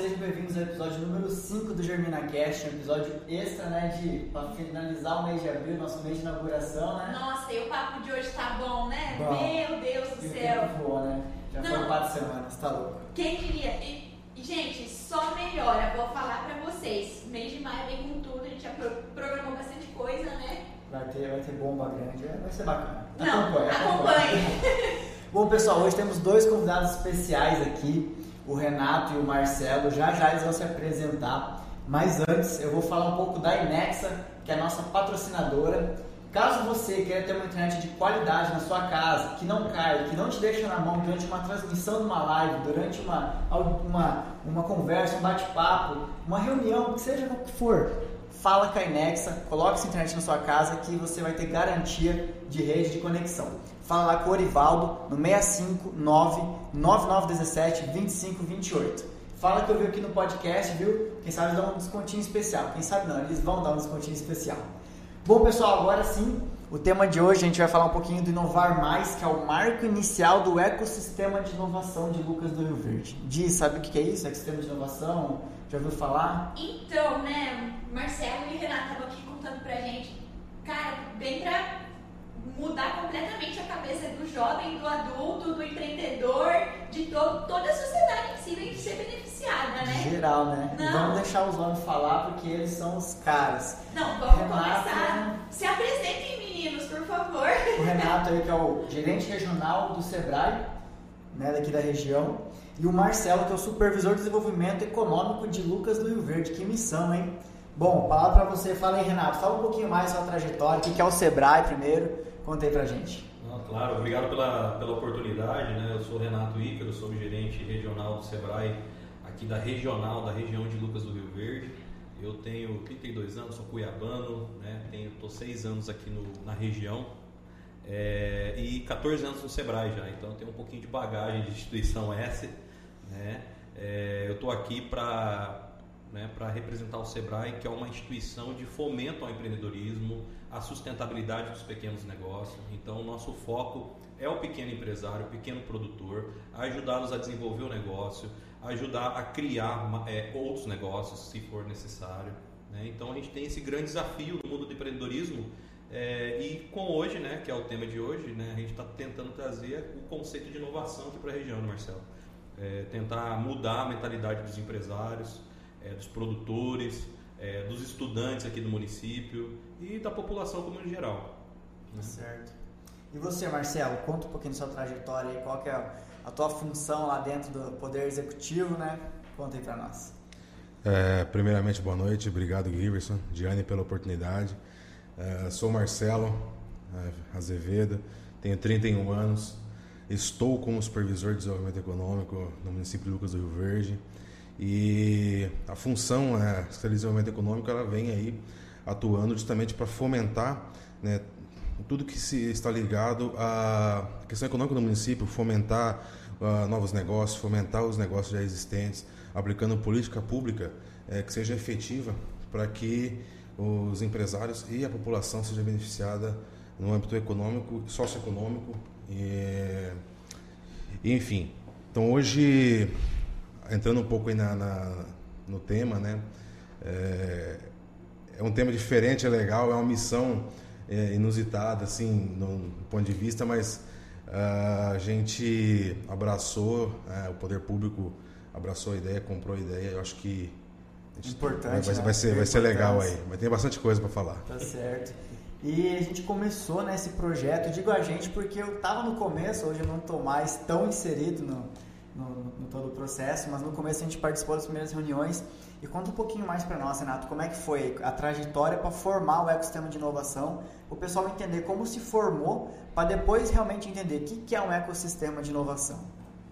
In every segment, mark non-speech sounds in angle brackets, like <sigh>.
Sejam bem-vindos ao episódio número 5 do GerminaCast, um episódio extra, né, de para finalizar o mês de abril, nosso mês de inauguração, né? Nossa, e o papo de hoje tá bom, né? Bom. Meu Deus do o céu. tempo voa, né? Já Não. foram quatro semanas, tá louco. Quem diria? E, gente, só melhora. Vou falar pra vocês. Mês de maio vem com tudo. A gente já pro- programou bastante coisa, né? Vai ter, vai ter bomba grande, vai vai ser bacana. Não, Acompanhe, acompanhe. Bom, pessoal, hoje temos dois convidados especiais aqui, o Renato e o Marcelo. Já já eles vão se apresentar. Mas antes, eu vou falar um pouco da Inexa, que é a nossa patrocinadora. Caso você queira ter uma internet de qualidade na sua casa, que não caia, que não te deixa na mão durante uma transmissão de uma live, durante uma, uma, uma conversa, um bate-papo, uma reunião, seja o que for, fala com a Inexa, coloque essa internet na sua casa que você vai ter garantia de rede de conexão. Fala lá com o Orivaldo no 659 9917 2528. Fala que eu vi aqui no podcast, viu? Quem sabe dá um descontinho especial. Quem sabe não, eles vão dar um descontinho especial. Bom, pessoal, agora sim, o tema de hoje a gente vai falar um pouquinho do Inovar Mais, que é o marco inicial do ecossistema de inovação de Lucas do Rio Verde. Di, sabe o que é isso? Ecossistema de inovação? Já ouviu falar? Então, né, Marcelo e Renato estavam aqui contando pra gente. Cara, bem pra mudar completamente a cabeça do jovem, do adulto, do empreendedor, de to toda a sociedade em si vem ser beneficiada, né? Geral, né? E Não. vamos deixar os homens falar porque eles são os caras. Não, vamos Renato. começar. Se apresentem, meninos, por favor. O Renato aí, que é o gerente regional do Sebrae, né, daqui da região. E o Marcelo, que é o supervisor de desenvolvimento econômico de Lucas do Rio Verde. Que missão, hein? Bom, palavra pra você. Fala aí, Renato. Fala um pouquinho mais sua trajetória. O que é o Sebrae primeiro? Conta aí pra gente. Não, claro, obrigado pela, pela oportunidade. Né? Eu sou Renato Ícaro, sou gerente regional do Sebrae, aqui da regional, da região de Lucas do Rio Verde. Eu tenho 32 anos, sou cuiabano, né? tenho, tô 6 anos aqui no, na região é, e 14 anos no Sebrae já, então tenho um pouquinho de bagagem de instituição S. Né? É, eu estou aqui para né, representar o Sebrae, que é uma instituição de fomento ao empreendedorismo, à sustentabilidade dos pequenos negócios. Então, o nosso foco é o pequeno empresário, o pequeno produtor, ajudá-los a desenvolver o negócio, ajudar a criar é, outros negócios, se for necessário. né? Então, a gente tem esse grande desafio no mundo do empreendedorismo é, e com hoje, né, que é o tema de hoje, né, a gente está tentando trazer o conceito de inovação aqui para a região, né, Marcelo? É, tentar mudar a mentalidade dos empresários, é, dos produtores, é, dos estudantes aqui do município e da população como em geral. né? Certo. E você, Marcelo, conta um pouquinho da sua trajetória aí. Qual que é a tua função lá dentro do Poder Executivo, né? Conta aí pra nós. É, primeiramente, boa noite. Obrigado, Giverson, Diane, pela oportunidade. É, sou Marcelo é, Azevedo, tenho 31 anos. Estou como supervisor de desenvolvimento econômico no município de Lucas do Rio Verde. E a função, Secretaria de Desenvolvimento Econômico, ela vem aí atuando justamente para fomentar né, tudo que se está ligado à questão econômica do município, fomentar ah, novos negócios, fomentar os negócios já existentes, aplicando política pública eh, que seja efetiva para que os empresários e a população seja beneficiada no âmbito econômico, socioeconômico e enfim. Então hoje entrando um pouco aí na, na- no tema, né? É, é um tema diferente, é legal, é uma missão é, inusitada, assim, no, no ponto de vista, mas ah, a gente abraçou, é, o poder público abraçou a ideia, comprou a ideia. Eu acho que Importante, vai, né? vai ser, vai ser legal aí. Mas tem bastante coisa para falar. Tá certo. E a gente começou né, esse projeto, digo a gente porque eu estava no começo, hoje eu não estou mais tão inserido no, no, no todo o processo, mas no começo a gente participou das primeiras reuniões. E conta um pouquinho mais para nós, Renato, como é que foi a trajetória para formar o ecossistema de inovação, o pessoal entender como se formou, para depois realmente entender o que, que é um ecossistema de inovação.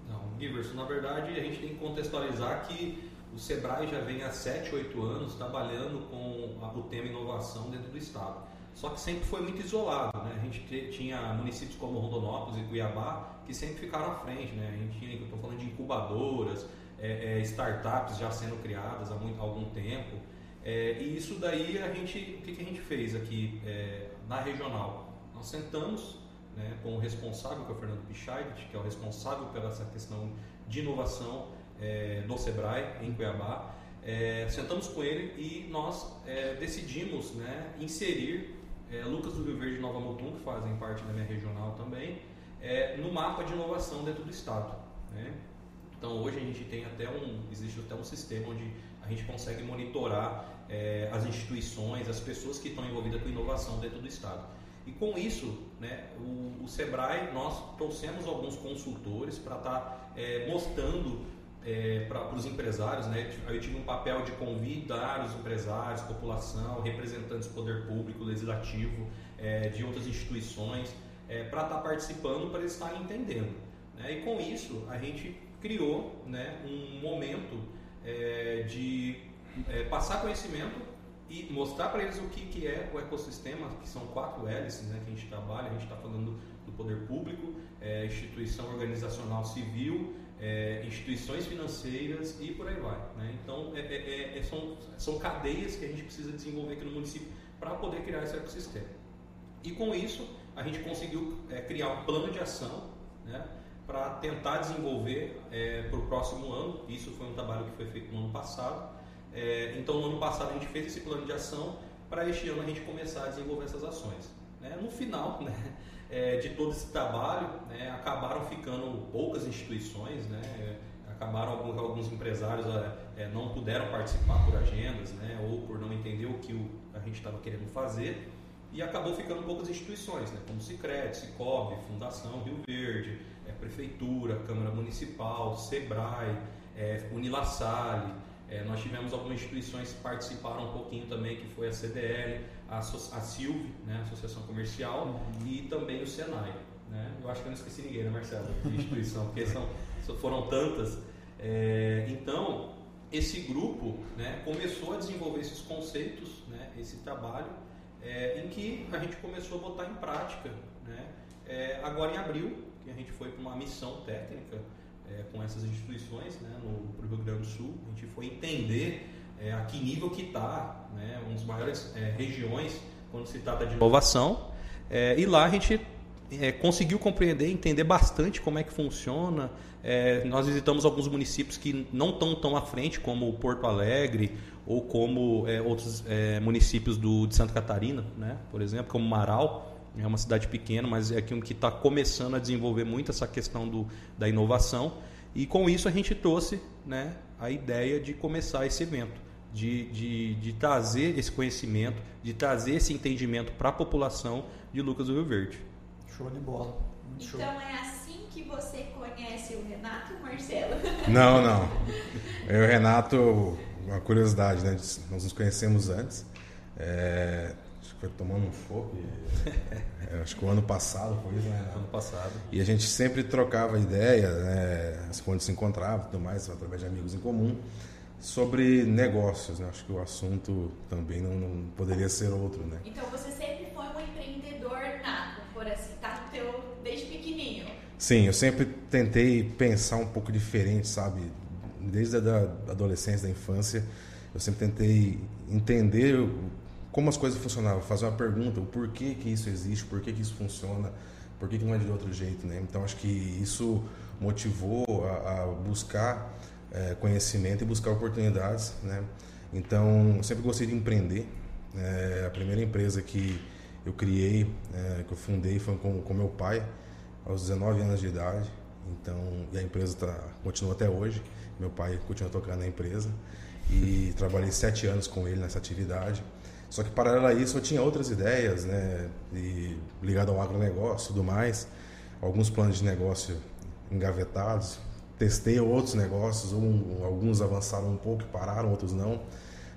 Não, Giverson, na verdade a gente tem que contextualizar que o Sebrae já vem há 7, 8 anos trabalhando com a- o tema inovação dentro do estado. Só que sempre foi muito isolado, né? A gente te- tinha municípios como Rondonópolis e Cuiabá que sempre ficaram à frente, né? A gente tinha, eu estou falando de incubadoras, é, é, startups já sendo criadas há muito, algum tempo. É, e isso daí a gente, o que, que a gente fez aqui é, na regional? Nós sentamos né, com o responsável, que é o Fernando Pichait, que é o responsável pela essa questão de inovação, é, do Sebrae, em Cuiabá. É, sentamos com ele e nós é, decidimos né, inserir é, Lucas do Rio Verde e Nova Mutum, que fazem parte da minha regional também, é, no mapa de inovação dentro do estado. Né? Então hoje a gente tem até um, existe até um sistema onde a gente consegue monitorar é, as instituições, as pessoas que estão envolvidas com inovação dentro do estado. E com isso, né, o, o Sebrae, nós trouxemos alguns consultores para estar tá, é, mostrando é, para os empresários, né? Eu tive um papel de convidar os empresários, população, representantes do poder público, legislativo, é, de outras instituições, é, para estar tá participando, para eles estarem entendendo. Né? E com isso, a gente criou né, um momento é, de é, passar conhecimento e mostrar para eles o que, que é o ecossistema, que são quatro hélices né, que a gente trabalha, a gente está falando do poder público, é, instituição organizacional civil, é, instituições financeiras e por aí vai. Né? Então, é, é, é, são, são cadeias que a gente precisa desenvolver aqui no município para poder criar esse ecossistema. E com isso, a gente conseguiu criar um plano de ação né, para tentar desenvolver para o próximo ano. Isso foi um trabalho que foi feito no ano passado. então, no ano passado, a gente fez esse plano de ação para este ano a gente começar a desenvolver essas ações. Né? No final, <laughs> né, é, de todo esse trabalho, né, acabaram ficando poucas instituições, né, acabaram alguns, alguns empresários é, é, não puderam participar por agendas, né, ou por não entender o que o, a gente estava querendo fazer, e acabou ficando poucas instituições, né, como Sicredi, Cicobi, Fundação Rio Verde, é, Prefeitura, Câmara Municipal, Sebrae, é, Unilassale, nós tivemos algumas instituições que participaram um pouquinho também, que foi a CDL, a, a Silve, né, Associação Comercial, uhum. e também o Senai. Né? Eu acho que eu não esqueci ninguém, né, Marcelo? De instituição, porque são, foram tantas. É, então, esse grupo né, começou a desenvolver esses conceitos, né, esse trabalho, é, em que a gente começou a botar em prática. Né, é, agora em abril, que a gente foi para uma missão técnica é, com essas instituições né, no Rio Grande do Sul, a gente foi entender é, a que nível que está, né, uma maiores é, regiões quando se trata de inovação. É, e lá a gente é, conseguiu compreender, entender bastante como é que funciona. É, nós visitamos alguns municípios que não estão tão à frente, como Porto Alegre ou como é, outros municípios do, de Santa Catarina, né, por exemplo, como Marau. É uma cidade pequena, mas é aqui um que está começando a desenvolver muito essa questão do, da inovação. E com isso a gente trouxe né, a ideia de começar esse evento de, de, de trazer esse conhecimento, de trazer esse entendimento para a população de Lucas do Rio Verde. Show de bola. Muito então show. é assim que você conhece o Renato Marcelo? <laughs> Não, não. Eu e o Renato, uma curiosidade, né? Nós nos conhecemos antes. É, acho que foi tomando um chopp. <laughs> É, acho que o ano passado foi isso, né? Ano passado. E a gente sempre trocava ideia, né? Quando se encontrava e tudo mais, através de amigos em comum sobre negócios, né? Acho que o assunto também não, não, poderia ser outro, né? Então você sempre foi um empreendedor nato, por assim, tá no teu desde pequenininho. Sim, eu sempre tentei pensar um pouco diferente, sabe? Desde a da adolescência, da infância, eu sempre tentei entender como as coisas funcionavam, fazer uma pergunta, o porquê que isso existe, por que, isso funciona, por que, que não é de outro jeito, né? Então acho que isso motivou a, a buscar é, conhecimento e buscar oportunidades, né? Então, eu sempre gostei de empreender. É, a primeira empresa que eu criei, é, que eu fundei, foi com, com meu pai, aos 19 anos de idade. Então, e a empresa tá, continua até hoje. Meu pai continua tocando a empresa. E trabalhei sete anos com ele nessa atividade. Só que, paralelo a isso, eu tinha outras ideias, né? E, ligado ao agronegócio e tudo mais. Alguns planos de negócio engavetados, testei outros negócios, um, alguns avançaram um pouco e pararam, outros não,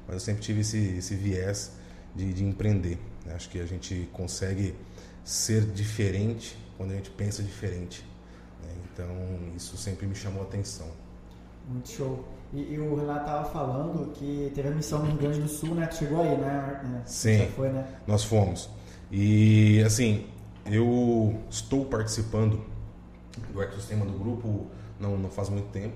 mas eu sempre tive esse, esse viés de, de empreender. Né? Acho que a gente consegue ser diferente quando a gente pensa diferente. Né? Então, isso sempre me chamou a atenção. Muito show. E, e o Renato estava falando que teve a missão no Rio Grande do Sul, né? Tu chegou aí, né? Sim, foi, né? nós fomos. E, assim, eu estou participando do ecossistema do grupo não, não faz muito tempo,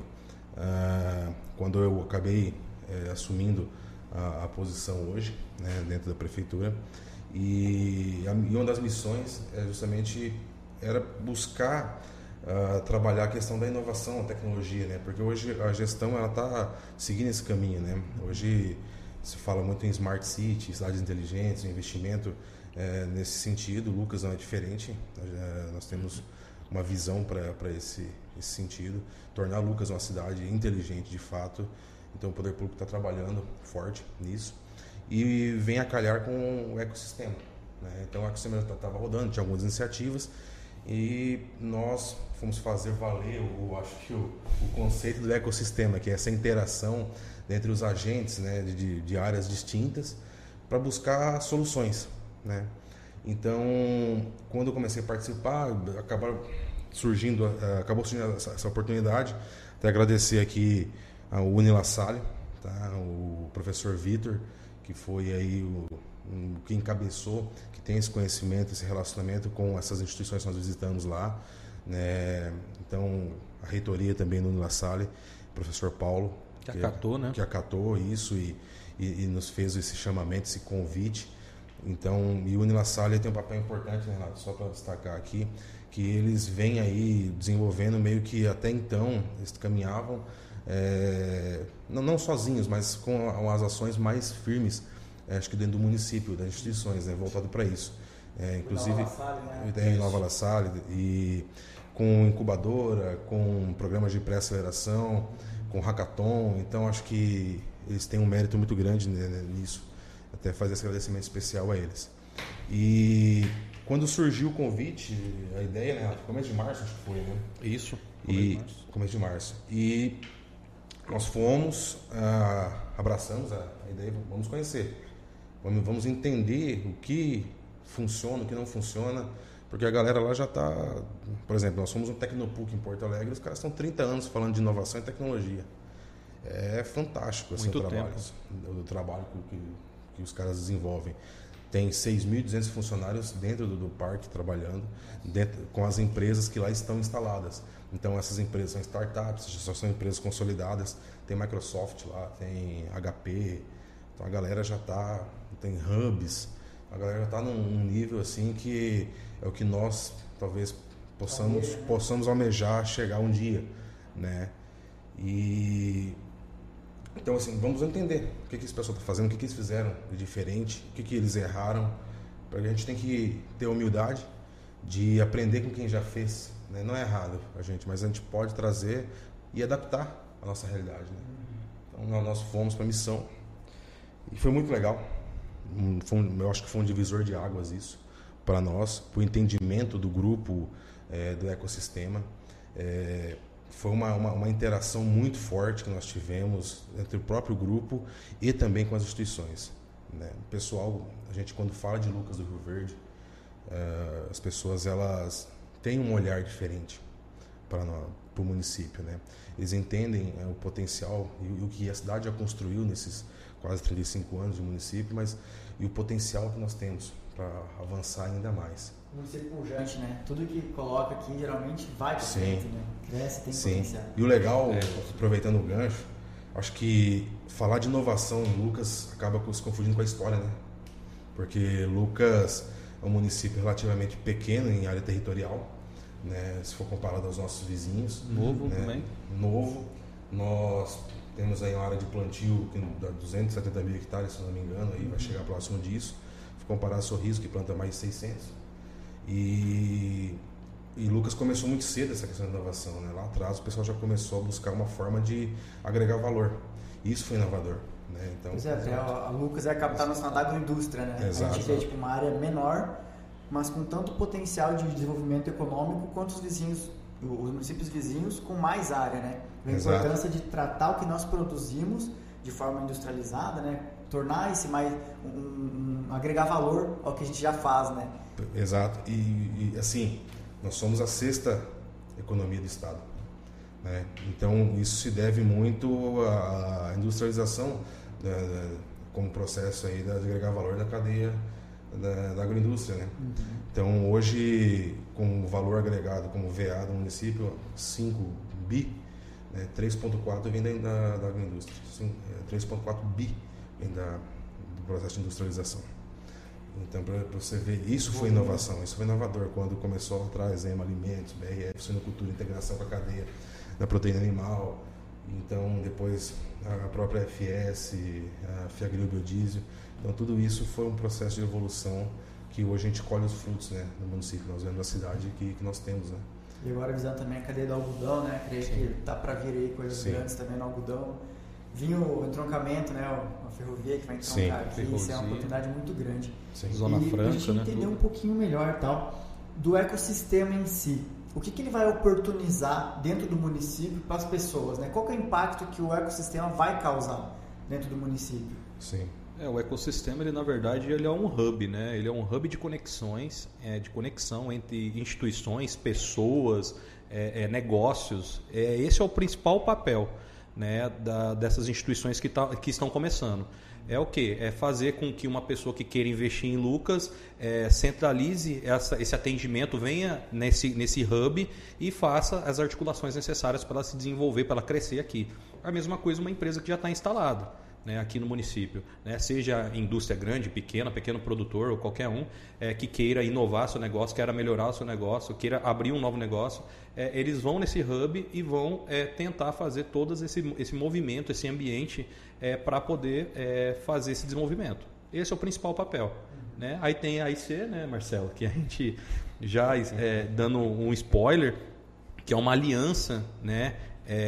uh, quando eu acabei uh, assumindo a, a, posição hoje, né, dentro da prefeitura. E, a, e, uma das missões é justamente era buscar uh, trabalhar a questão da inovação, a tecnologia, né? Porque hoje a gestão ela está seguindo esse caminho, né? Hoje se fala muito em smart city, cidades inteligentes, investimento é, nesse sentido. O Lucas não é diferente. É, nós temos uma visão para esse, esse sentido, tornar Lucas uma cidade inteligente de fato. Então o poder público está trabalhando forte nisso e vem a calhar com o ecossistema. Né? Então o ecossistema estava rodando, tinha algumas iniciativas e nós fomos fazer valer o, acho que o, o conceito do ecossistema, que é essa interação entre os agentes né, de, de áreas distintas para buscar soluções. Né? Então, quando eu comecei a participar, acabaram surgindo, acabou surgindo essa, essa oportunidade. Até agradecer aqui ao Unila Salle, tá? o professor Vitor, que foi aí o, um, que encabeçou, que tem esse conhecimento, esse relacionamento com essas instituições que nós visitamos lá. Né? Então, a reitoria também no Unila Salle, professor Paulo. Que, que acatou, né? Que acatou isso e, e, e nos fez esse chamamento, esse convite então, e o Unilassalle tem um papel importante, né, Renato? Só para destacar aqui, que eles vêm aí desenvolvendo meio que até então eles caminhavam é, não, não, sozinhos, mas com as ações mais firmes, é, acho que dentro do município, das instituições, né, voltado para isso. É, inclusive, Nova né? em Nova La Salle, e com incubadora, com programas de pré-aceleração, com hackathon. Então, acho que eles têm um mérito muito grande né, nisso até fazer esse agradecimento especial a eles. E quando surgiu o convite, a ideia, né, começo de março acho que foi, né? Isso. Começo e de março. começo de março. E nós fomos, ah, abraçamos a, a, ideia, vamos conhecer, vamos, vamos entender o que funciona, o que não funciona, porque a galera lá já está, por exemplo, nós somos um Tecnopuc em Porto Alegre, os caras estão 30 anos falando de inovação e tecnologia. É fantástico assim, o trabalho, o trabalho que, que os caras desenvolvem. Tem 6.200 funcionários dentro do, do, parque trabalhando, dentro, com as empresas que lá estão instaladas. Então, essas empresas são startups, já são empresas consolidadas. Tem Microsoft lá, tem HP. Então, a galera já está. Tem hubs. A galera já está num, nível assim que é o que nós talvez possamos, possamos almejar chegar um dia. Né? E então, assim, vamos entender o que, que esse pessoal está fazendo, o que, que eles fizeram de diferente, o que, que eles erraram. A gente tem que ter humildade de aprender com quem já fez. Né? Não é errado a gente, mas a gente pode trazer e adaptar a nossa realidade. Né? Então, nós fomos para a missão e foi muito legal. Foi um, eu acho que foi um divisor de águas isso para nós, para o entendimento do grupo, é, do ecossistema. É, foi uma, uma, uma, interação muito forte que nós tivemos entre o próprio grupo e também com as instituições. Né? O pessoal, a gente quando fala de Lucas do Rio Verde, uh, as pessoas elas têm um olhar diferente para, o município. Né? Eles entendem uh, o potencial e, e, o que a cidade já construiu nesses quase 35 anos de município, mas e o potencial que nós temos para avançar ainda mais município pujante, né? Tudo que coloca aqui geralmente vai para frente, né? Cresce, tem Sim. potencial. E o legal, é. aproveitando o gancho, acho que falar de inovação em Lucas acaba se confundindo com a história, né? Porque Lucas é um município relativamente pequeno em área territorial, né? Se for comparado aos nossos vizinhos. Novo né? também. Novo. Nós temos aí uma área de plantio que dá 270 mil hectares, se não me engano, aí vai chegar próximo disso. Se comparar a Sorriso, que planta mais de 600 e, e Lucas começou muito cedo essa questão da inovação. Né? Lá atrás o pessoal já começou a buscar uma forma de agregar valor. Isso foi inovador. Né? Então, pois é, a, a Lucas é a capital nacional da agroindústria. Né? Exato. A gente vê tipo, uma área menor, mas com tanto potencial de desenvolvimento econômico quanto os vizinhos, os municípios vizinhos com mais área. Né? A importância de tratar o que nós produzimos de forma industrializada, né? Tornar esse mais um, um, agregar valor ao que a gente já faz, né? Exato. E, e, assim, nós somos a sexta economia do Estado. Né? Então, isso se deve muito à industrialização da, da, como processo aí de agregar valor da cadeia da, da agroindústria. Né? Uhum. Então, hoje, com o valor agregado como VA do município, 5 bi, né? 3,4 vem da, da agroindústria. 3,4 bi vem da, do processo de industrialização. Então, para você ver, isso foi inovação, isso foi inovador quando começou a trazer alimentos, BRF, suinocultura, integração com a cadeia da proteína animal. Então, depois a própria FS, a Fiagril Biodiesel. Então, tudo isso foi um processo de evolução que hoje a gente colhe os frutos né, no município, nós vemos a cidade que, que nós temos. Né? E agora visando também a cadeia do algodão, né? Creio Sim. que tá para vir aí coisas Sim. grandes também no algodão. Vinha o entroncamento, né? A ferrovia que vai entroncar aqui, isso é uma oportunidade muito grande. Sim. Zona e Franca, a gente né? entender um pouquinho melhor tal do ecossistema em si. O que, que ele vai oportunizar dentro do município para as pessoas, né? Qual é o impacto que o ecossistema vai causar dentro do município? Sim. É, o ecossistema, ele na verdade, ele é um hub, né? Ele é um hub de conexões, é, de conexão entre instituições, pessoas, é, é, negócios. É, esse é o principal papel né, da, dessas instituições que, tá, que estão começando. É o que? É fazer com que uma pessoa que queira investir em Lucas é, centralize essa, esse atendimento, venha nesse, nesse hub e faça as articulações necessárias para ela se desenvolver, para ela crescer aqui. A mesma coisa uma empresa que já está instalada né, aqui no município, né, seja indústria grande, pequena, pequeno produtor ou qualquer um é, que queira inovar seu negócio, queira melhorar o seu negócio, queira abrir um novo negócio, é, eles vão nesse hub e vão é, tentar fazer todo esse, esse movimento, esse ambiente é, para poder é, fazer esse desenvolvimento. Esse é o principal papel. Né? Aí tem a IC, né, Marcelo, que a gente já é, dando um spoiler, que é uma aliança né,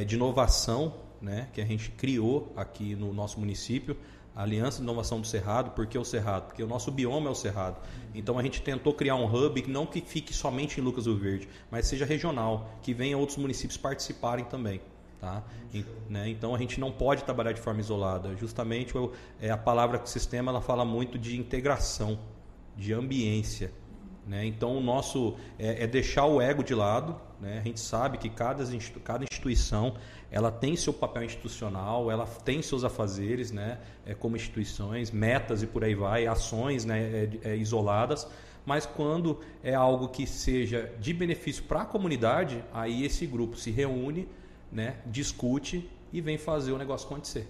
de inovação né, que a gente criou aqui no nosso município, a Aliança de Inovação do Cerrado. Por que o Cerrado? Porque o nosso bioma é o Cerrado. Então a gente tentou criar um hub não que fique somente em Lucas do Verde, mas seja regional, que venha outros municípios participarem também. Tá? E, né, então a gente não pode trabalhar de forma isolada. Justamente é, a palavra sistema ela fala muito de integração, de ambiência. Né? Então o nosso é, é deixar o ego de lado. Né? A gente sabe que cada, cada instituição ela tem seu papel institucional, ela tem seus afazeres, né, é, como instituições, metas e por aí vai, ações né, é, é, isoladas, mas quando é algo que seja de benefício para a comunidade, aí esse grupo se reúne, né, discute e vem fazer o negócio acontecer.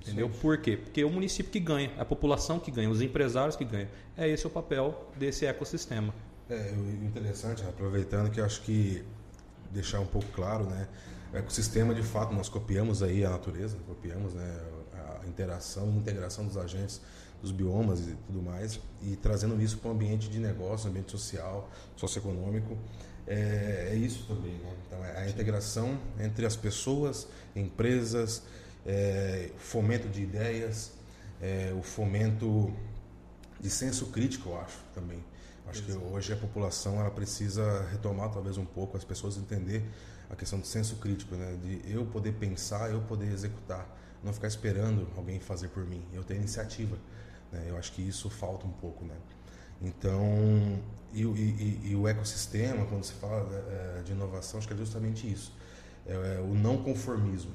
Entendeu? Por quê? Porque é o município que ganha, a população que ganha, os empresários que ganham. É esse o papel desse ecossistema. É interessante, aproveitando que eu acho que deixar um pouco claro, né? O ecossistema, de fato, nós copiamos aí a natureza, copiamos né, a interação e integração dos agentes, dos biomas e tudo mais, e trazendo isso para o ambiente de negócio, ambiente social, socioeconômico. É, é isso também, né? Então, é a integração entre as pessoas, empresas, é, fomento de ideias, é, o fomento de senso crítico, eu acho, também. Acho Exato. que hoje a população ela precisa retomar talvez um pouco, as pessoas entender a questão do senso crítico, né? de eu poder pensar, eu poder executar, não ficar esperando alguém fazer por mim, eu ter iniciativa. Né? Eu acho que isso falta um pouco. Né? Então, e, e, e o ecossistema, quando se fala é, de inovação, acho que é justamente isso: é, é o não conformismo,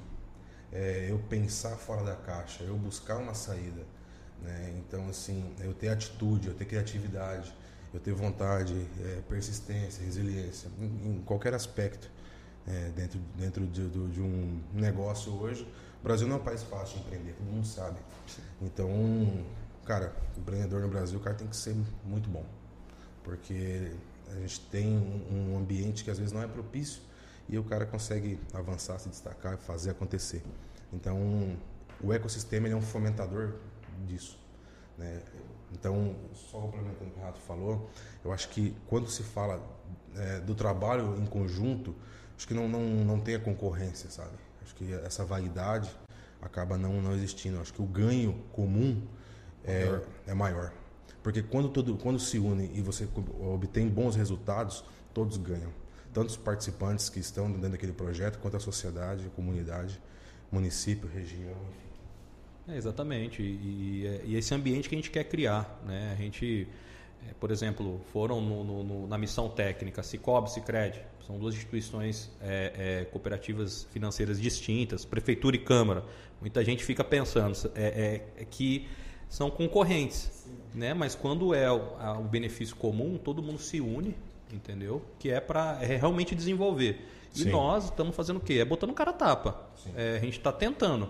é eu pensar fora da caixa, eu buscar uma saída. Né? Então, assim, eu ter atitude, eu ter criatividade, eu ter vontade, é, persistência, resiliência, em, em qualquer aspecto é, dentro, dentro de, de, um negócio hoje. O Brasil não é um país fácil de empreender, todo mundo sabe. Então, cara, empreendedor no Brasil, o cara tem que ser muito bom. Porque a gente tem um, um ambiente que às vezes não é propício e o cara consegue avançar, se destacar, fazer acontecer. Então, o ecossistema é um fomentador disso. Né? Então, só complementando o que o Renato falou, eu acho que quando se fala é, do trabalho em conjunto, acho que não, não, não tem a concorrência, sabe? Acho que essa vaidade acaba não, não existindo. Acho que o ganho comum é maior. é maior. Porque quando, todo, quando se une e você obtém bons resultados, todos ganham. Tanto os participantes que estão dentro daquele projeto, quanto a sociedade, a comunidade, município, região, enfim. É, exatamente. E, e, esse ambiente que a gente quer criar. Né? A gente, é, por exemplo, foram no, no, na missão técnica Cicobi, Cicred, são duas instituições é, é, cooperativas financeiras distintas, prefeitura e câmara. Muita gente fica pensando é, é, é que são concorrentes, né? Mas quando é o, a, o, benefício comum, todo mundo se une, entendeu? Que é para é realmente desenvolver. E Sim. nós estamos fazendo o quê? É botando cara a tapa. a gente está tentando.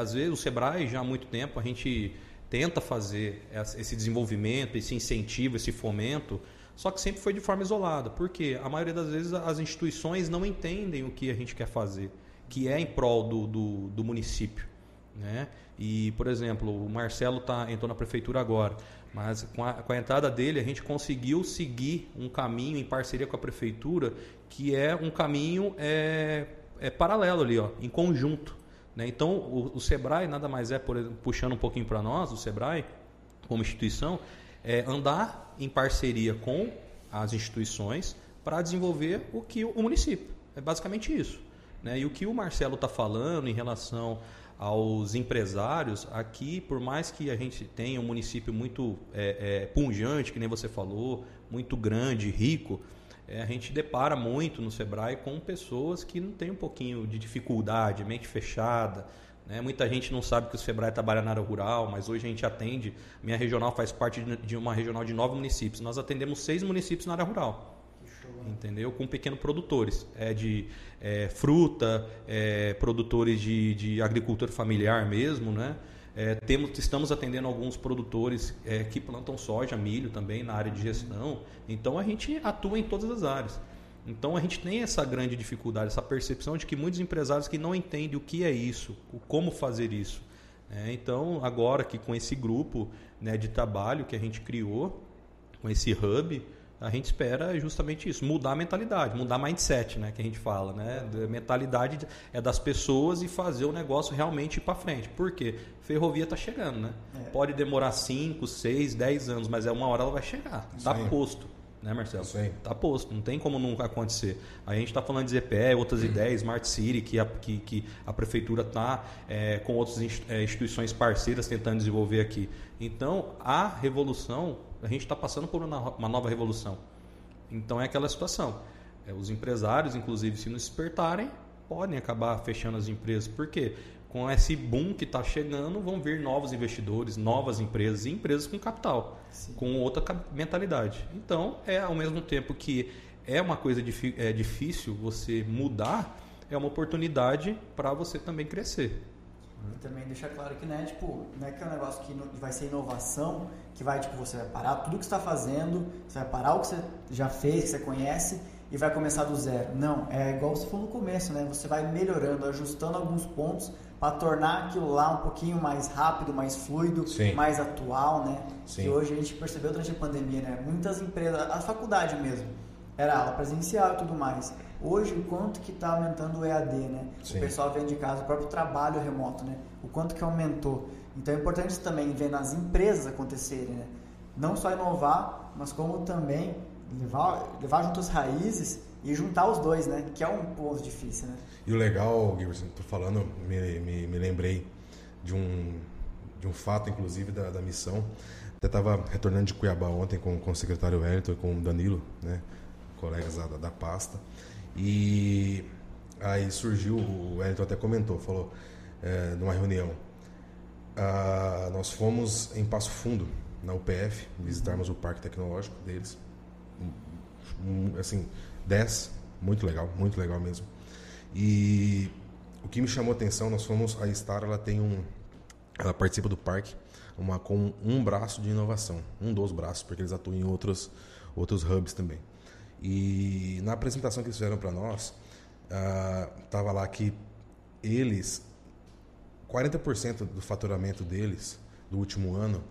Às vezes o Sebrae já há muito tempo a gente tenta fazer esse desenvolvimento, esse incentivo, esse fomento, só que sempre foi de forma isolada, porque a maioria das vezes as instituições não entendem o que a gente quer fazer, que é em prol do, do, do município. Né? E, por exemplo, o Marcelo tá, entrou na prefeitura agora, mas com a, com a entrada dele a gente conseguiu seguir um caminho em parceria com a prefeitura que é um caminho é, é paralelo ali, ó, em conjunto. Né? Então, o, o, Sebrae nada mais é, por, puxando um pouquinho para nós, o Sebrae, como instituição, é andar em parceria com as instituições para desenvolver o que o município. É basicamente isso. Né? E o que o Marcelo está falando em relação aos empresários, aqui, por mais que a gente tenha um município muito é, é, punjante, que nem você falou, muito grande, rico, é, a gente depara muito no Sebrae com pessoas que não têm um pouquinho de dificuldade, mente fechada. Né? Muita gente não sabe que o Sebrae trabalha na área rural, mas hoje a gente atende. Minha regional faz parte de uma regional de nove municípios. Nós atendemos seis municípios na área rural entendeu? Com pequenos produtores é de é, fruta, é, produtores de, de agricultura familiar mesmo, né? É, temos, estamos atendendo alguns produtores é, que plantam soja, milho também na área de gestão. Então a gente atua em todas as áreas. Então a gente tem essa grande dificuldade, essa percepção de que muitos empresários que não entendem o que é isso, o como fazer isso. É, então agora que com esse grupo né, de trabalho que a gente criou, com esse hub, a gente espera justamente isso, mudar a mentalidade, mudar mindset, né, que a gente fala, né? A mentalidade é das pessoas e fazer o negócio realmente ir para frente. Por quê? Ferrovia está chegando, né? É. Pode demorar 5, 6, 10 anos, mas é uma hora ela vai chegar. Está posto. Né, Marcelo? Isso aí. Tá posto, não tem como nunca acontecer. A gente está falando de ZPE, outras ideias, Smart City, que a, que, que a prefeitura está é, com outras é, instituições parceiras tentando desenvolver aqui. Então, a revolução a gente está passando por uma nova revolução. Então é aquela situação. É, os empresários, inclusive, se não despertarem, podem acabar fechando as empresas. Por quê? Com esse boom que está chegando, vão vir novos investidores, novas empresas e empresas com capital, Sim. com outra mentalidade. Então, é ao mesmo tempo que é uma coisa é difícil você mudar, é uma oportunidade para você também crescer. E também deixar claro que, né, tipo, não é que é um negócio que vai ser inovação, que vai, tipo, você vai parar tudo que está fazendo, você vai parar o que você já fez, que você conhece, e vai começar do zero. Não, é igual você falou no começo, né? Você vai melhorando, ajustando alguns pontos para tornar aquilo lá um pouquinho mais rápido, mais fluido, Sim. mais atual, né? Sim. Que hoje a gente percebeu durante a pandemia, né? Muitas empresas, a faculdade mesmo, era aula presencial e tudo mais. Hoje, o quanto que está aumentando o EAD, né? Sim. O pessoal vem de casa, o próprio trabalho remoto, né? O quanto que aumentou. Então é importante também ver nas empresas acontecerem, né? Não só inovar, mas como também levar, levar junto as raízes e juntar os dois, né? Que é um ponto difícil, né? E o legal, Giverson, tô falando, me, me, me, lembrei de um, de um fato, inclusive, da, da missão. Até estava retornando de Cuiabá ontem com, com o secretário Wellington e com o Danilo, né? Colegas da, da pasta. E aí surgiu, o Wellington até comentou, falou é, numa reunião, ah, nós fomos em Passo Fundo, na UPF, visitarmos o parque tecnológico deles, assim, 10, muito legal, muito legal mesmo. E o que me chamou a atenção, nós fomos, a Star, ela tem um, ela participa do parque uma, com um braço de inovação, um dos braços, porque eles atuam em outros, outros hubs também. E na apresentação que eles fizeram para nós, estava ah, lá que eles, 40% do faturamento deles do último ano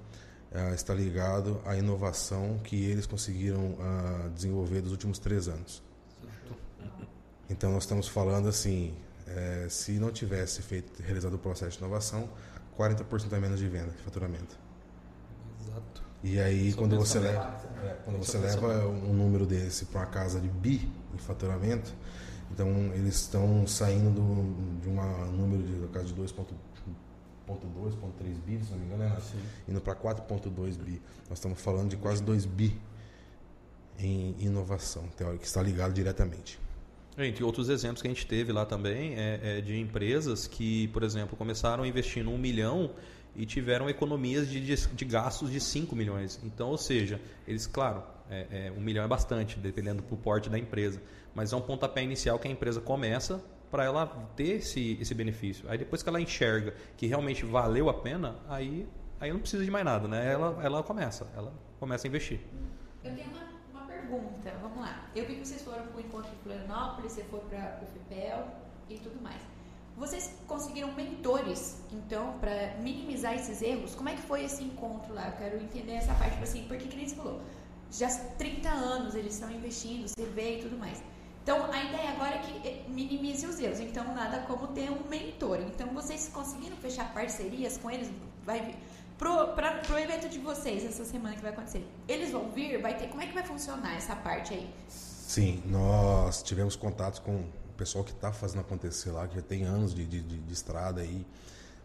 ah, está ligado à inovação que eles conseguiram ah, desenvolver dos últimos três anos. Então nós estamos falando assim, é, se não tivesse feito realizado o processo de inovação, 40% a menos de venda, de faturamento. Exato. E aí quando você leva é, quando você leva um número desse para uma casa de bi em faturamento, então eles estão saindo do, de um número de casa de 2.2, 2.3 bi, se não me engano, né? indo para 4.2 bi. Nós estamos falando de quase 2 bi em inovação teórica, que está ligado diretamente. Entre outros exemplos que a gente teve lá também é, é de empresas que, por exemplo, começaram investindo um milhão e tiveram economias de, de, de, gastos de 5 milhões. Então, ou seja, eles, claro, é, é, um milhão é bastante, dependendo do porte da empresa, mas é um pontapé inicial que a empresa começa para ela ter esse, esse benefício. Aí depois que ela enxerga que realmente valeu a pena, aí aí não precisa de mais nada, né? Ela, ela começa, ela começa a investir. Eu tenho uma, uma pergunta, vamos lá. Eu vi que vocês foram para o encontro em Florianópolis, você foi para o FIPEL e tudo mais. Vocês conseguiram mentores, então, para minimizar esses erros? Como é que foi esse encontro lá? Eu quero entender essa parte, tipo assim, porque que nem você falou, já 30 anos eles estão investindo, você vê e tudo mais. Então, a ideia agora é que eh, minimize os erros. Então, nada como ter um mentor. Então, vocês conseguiram fechar parcerias com eles? Vai pro, pra, pro evento de vocês essa semana que vai acontecer. Eles vão vir? Vai ter? Como é que vai funcionar essa parte aí? Sim, nós tivemos contatos com o pessoal que está fazendo acontecer lá, que já tem anos de, de, de estrada aí,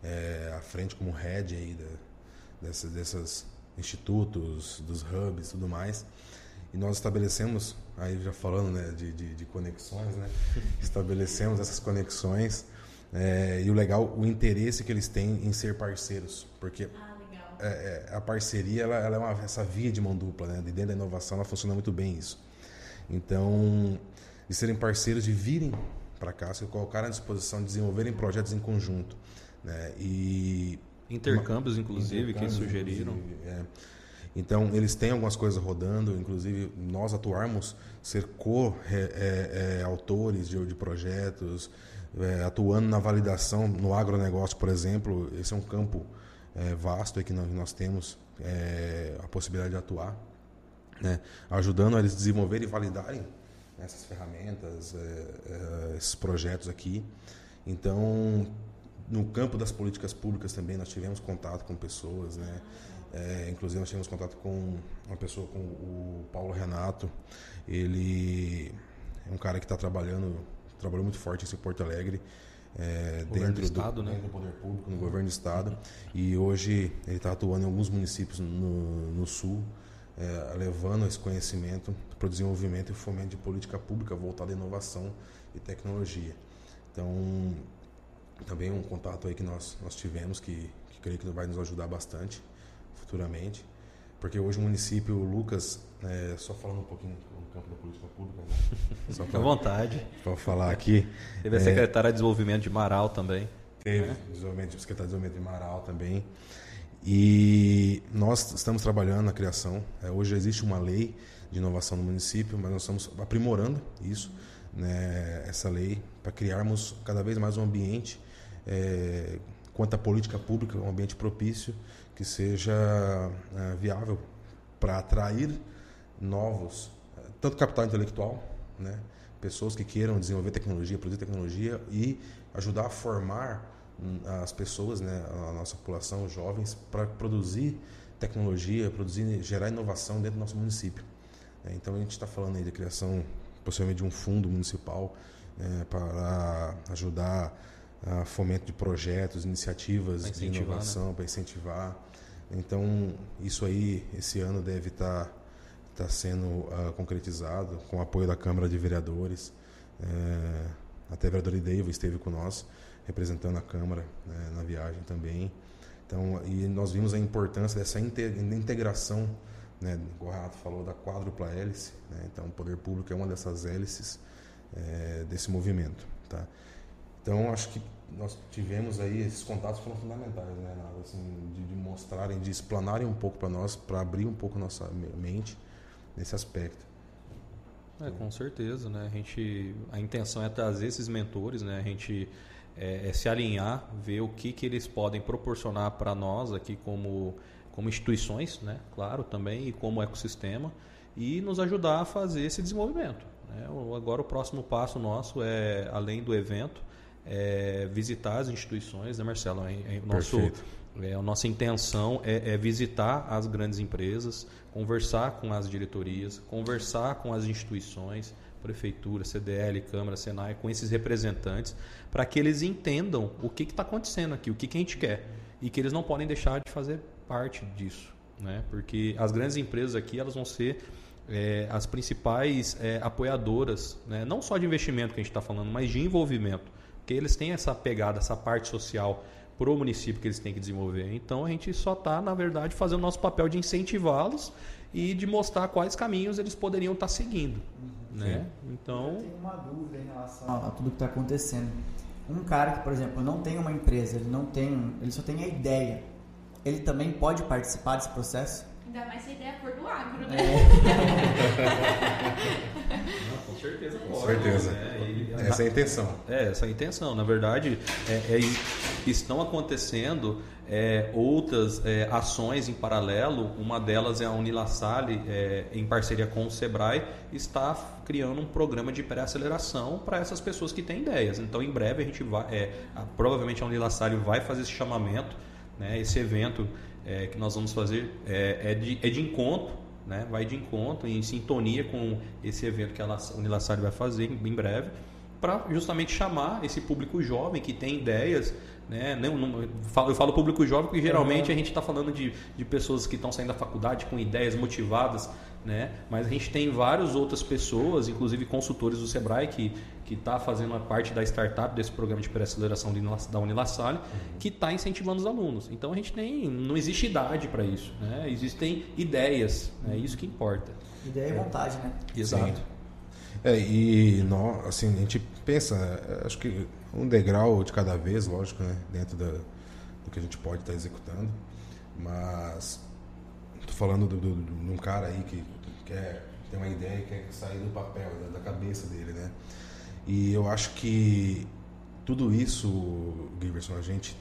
é, à frente como head aí da, dessas, dessas institutos, dos hubs e tudo mais. E nós estabelecemos, aí já falando né, de, de, de conexões, né, <laughs> estabelecemos essas conexões é, e o legal, o interesse que eles têm em ser parceiros, porque Ah, legal. é, é, a parceria ela, ela é uma, essa via de mão dupla, né? De dentro da inovação ela funciona muito bem isso. Então, de serem parceiros, de virem para cá, se colocarem à disposição de desenvolverem projetos em conjunto, né? E Intercâmbios, inclusive, que intercâmbios, sugeriram. inclusive, é. Então, eles têm algumas coisas rodando, inclusive nós atuarmos, ser co-autores de, de projetos, é, atuando na validação no agronegócio, por exemplo. Esse é um campo é, vasto que nós, nós temos é, a possibilidade de atuar, né? ajudando a eles desenvolverem e validarem essas ferramentas, é, é, esses projetos aqui. Então, no campo das políticas públicas também nós tivemos contato com pessoas, né? É, inclusive nós tivemos contato com uma pessoa, com o Paulo Renato. Ele é um cara que está trabalhando, trabalhou muito forte em Porto Alegre, é, dentro do Estado, né? dentro do poder público, no governo do estado. E hoje ele está atuando em alguns municípios no, no sul, é, levando esse conhecimento para o desenvolvimento e fomento de política pública voltada à inovação e tecnologia. Então, também um contato aí que nós, nós tivemos que, que creio que vai nos ajudar bastante futuramente. Porque hoje o município, o Lucas, é, só falando um pouquinho no campo da política pública, né? <laughs> só Fica à vontade. para falar aqui. Teve a É. secretária de desenvolvimento de Marau também. Teve desenvolvimento, secretário de desenvolvimento de Marau também. E nós estamos trabalhando na criação. É, hoje existe uma lei de inovação no município, mas nós estamos aprimorando isso, né, essa lei, para criarmos cada vez mais um ambiente, é, quanto à política pública, um ambiente propício que seja é, viável para atrair novos, é, tanto capital intelectual, né, pessoas que queiram desenvolver tecnologia, produzir tecnologia e ajudar a formar as pessoas, né, a nossa população, os jovens, para produzir tecnologia, produzir, gerar inovação dentro do nosso município. É, então a gente está falando aí de criação, possivelmente de um fundo municipal é, para ajudar a fomento de projetos, iniciativas de inovação, para incentivar. Então isso aí esse ano deve estar tá sendo ah, concretizado com o apoio da Câmara de Vereadores. É, até a vereadora Ideiva esteve com nós, representando a Câmara né, na viagem também. Então, e nós vimos a importância dessa inte- integração, né, o Renato falou da quádrupla hélice, né, então o poder público é uma dessas hélices é, desse movimento. Tá? Então, acho que nós tivemos aí, esses contatos foram fundamentais, né, Renato? assim, de, de mostrarem, de explanarem um pouco para nós, para abrir um pouco nossa me- mente nesse aspecto. É, com certeza, né? A gente, a intenção é trazer esses mentores, né? A gente é, é se alinhar, ver o que que eles podem proporcionar para nós aqui como como instituições, né? Claro, também e como ecossistema e nos ajudar a fazer esse desenvolvimento. Né? Agora o próximo passo nosso é além do evento é visitar as instituições, né, Marcelo? É- é nosso é, a nossa intenção é, é visitar as grandes empresas, conversar com as diretorias, conversar com as instituições, prefeitura, CDL, Câmara, Senai, com esses representantes, para que eles entendam o que está acontecendo aqui, o que, que a gente quer e que eles não podem deixar de fazer parte disso, né? Porque as grandes empresas aqui elas vão ser é, as principais é, apoiadoras, né? não só de investimento que a gente está falando, mas de envolvimento, porque eles têm essa pegada, essa parte social para o município que eles têm que desenvolver. Então a gente só está, na verdade, fazendo o nosso papel de incentivá-los e de mostrar quais caminhos eles poderiam estar seguindo. Né? Eu Então, tenho uma dúvida em relação a tudo que está acontecendo. Um cara que, por exemplo, não tem uma empresa, ele não tem, um- ele só tem a ideia. ele também pode participar desse processo? Ainda mais se a ideia for do agro, né? <laughs> Não, com certeza pode. Com certeza. né? Essa é a intenção. É, essa é a intenção. Na verdade, é, é, estão acontecendo é, outras é, ações em paralelo. Uma delas é a Unilassale, é, em parceria com o Sebrae, está criando um programa de pré-aceleração para essas pessoas que têm ideias. Então, em breve, a gente vai, é, provavelmente a Unilassale vai fazer esse chamamento, né, esse evento que nós vamos fazer é, de, de encontro né, vai de encontro, em sintonia com esse evento que a Unilassale vai fazer em breve, para justamente chamar esse público jovem que tem ideias. Né? Não, não- eu, falo, eu falo público jovem porque geralmente a gente está falando de, de pessoas que estão saindo da faculdade com ideias motivadas, né? mas a gente tem várias outras pessoas, inclusive consultores do Sebrae, que que está fazendo a parte da startup desse programa de pré-aceleração da Unilassalle, que está incentivando os alunos. Então a gente tem, não existe idade para isso, né? existem ideias, é isso que importa. Ideia e vontade, né? Exato. É, e nós, assim, a gente pensa, é, acho que um degrau de cada vez, lógico, né, dentro da, do que a gente pode estar executando, mas tô falando do, do, do- de um cara aí que quer tem uma ideia e quer sair do papel, da, da cabeça dele, né? E eu acho que tudo isso, Giverson, a gente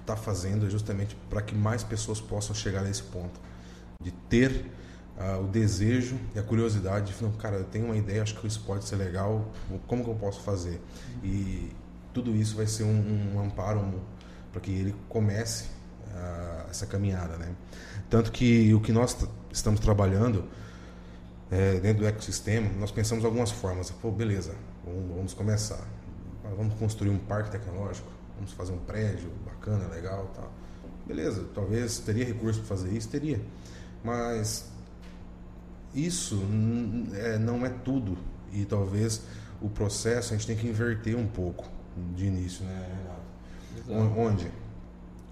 está fazendo justamente para que mais pessoas possam chegar nesse ponto de ter o desejo e a curiosidade de falar, cara, eu tenho uma ideia, acho que isso pode ser legal, como que eu posso fazer? E tudo isso vai ser um, um amparo um, para que ele comece essa caminhada, né? Tanto que o que nós estamos trabalhando é, dentro do ecossistema, nós pensamos algumas formas. Pô, beleza, vamos, vamos começar. Ah, Vamos construir um parque tecnológico, vamos fazer um prédio bacana, legal, tal. Beleza, talvez teria recurso para fazer isso, teria. Mas isso é, não é tudo e talvez o processo a gente tem que inverter um pouco de início, né, Renato? Onde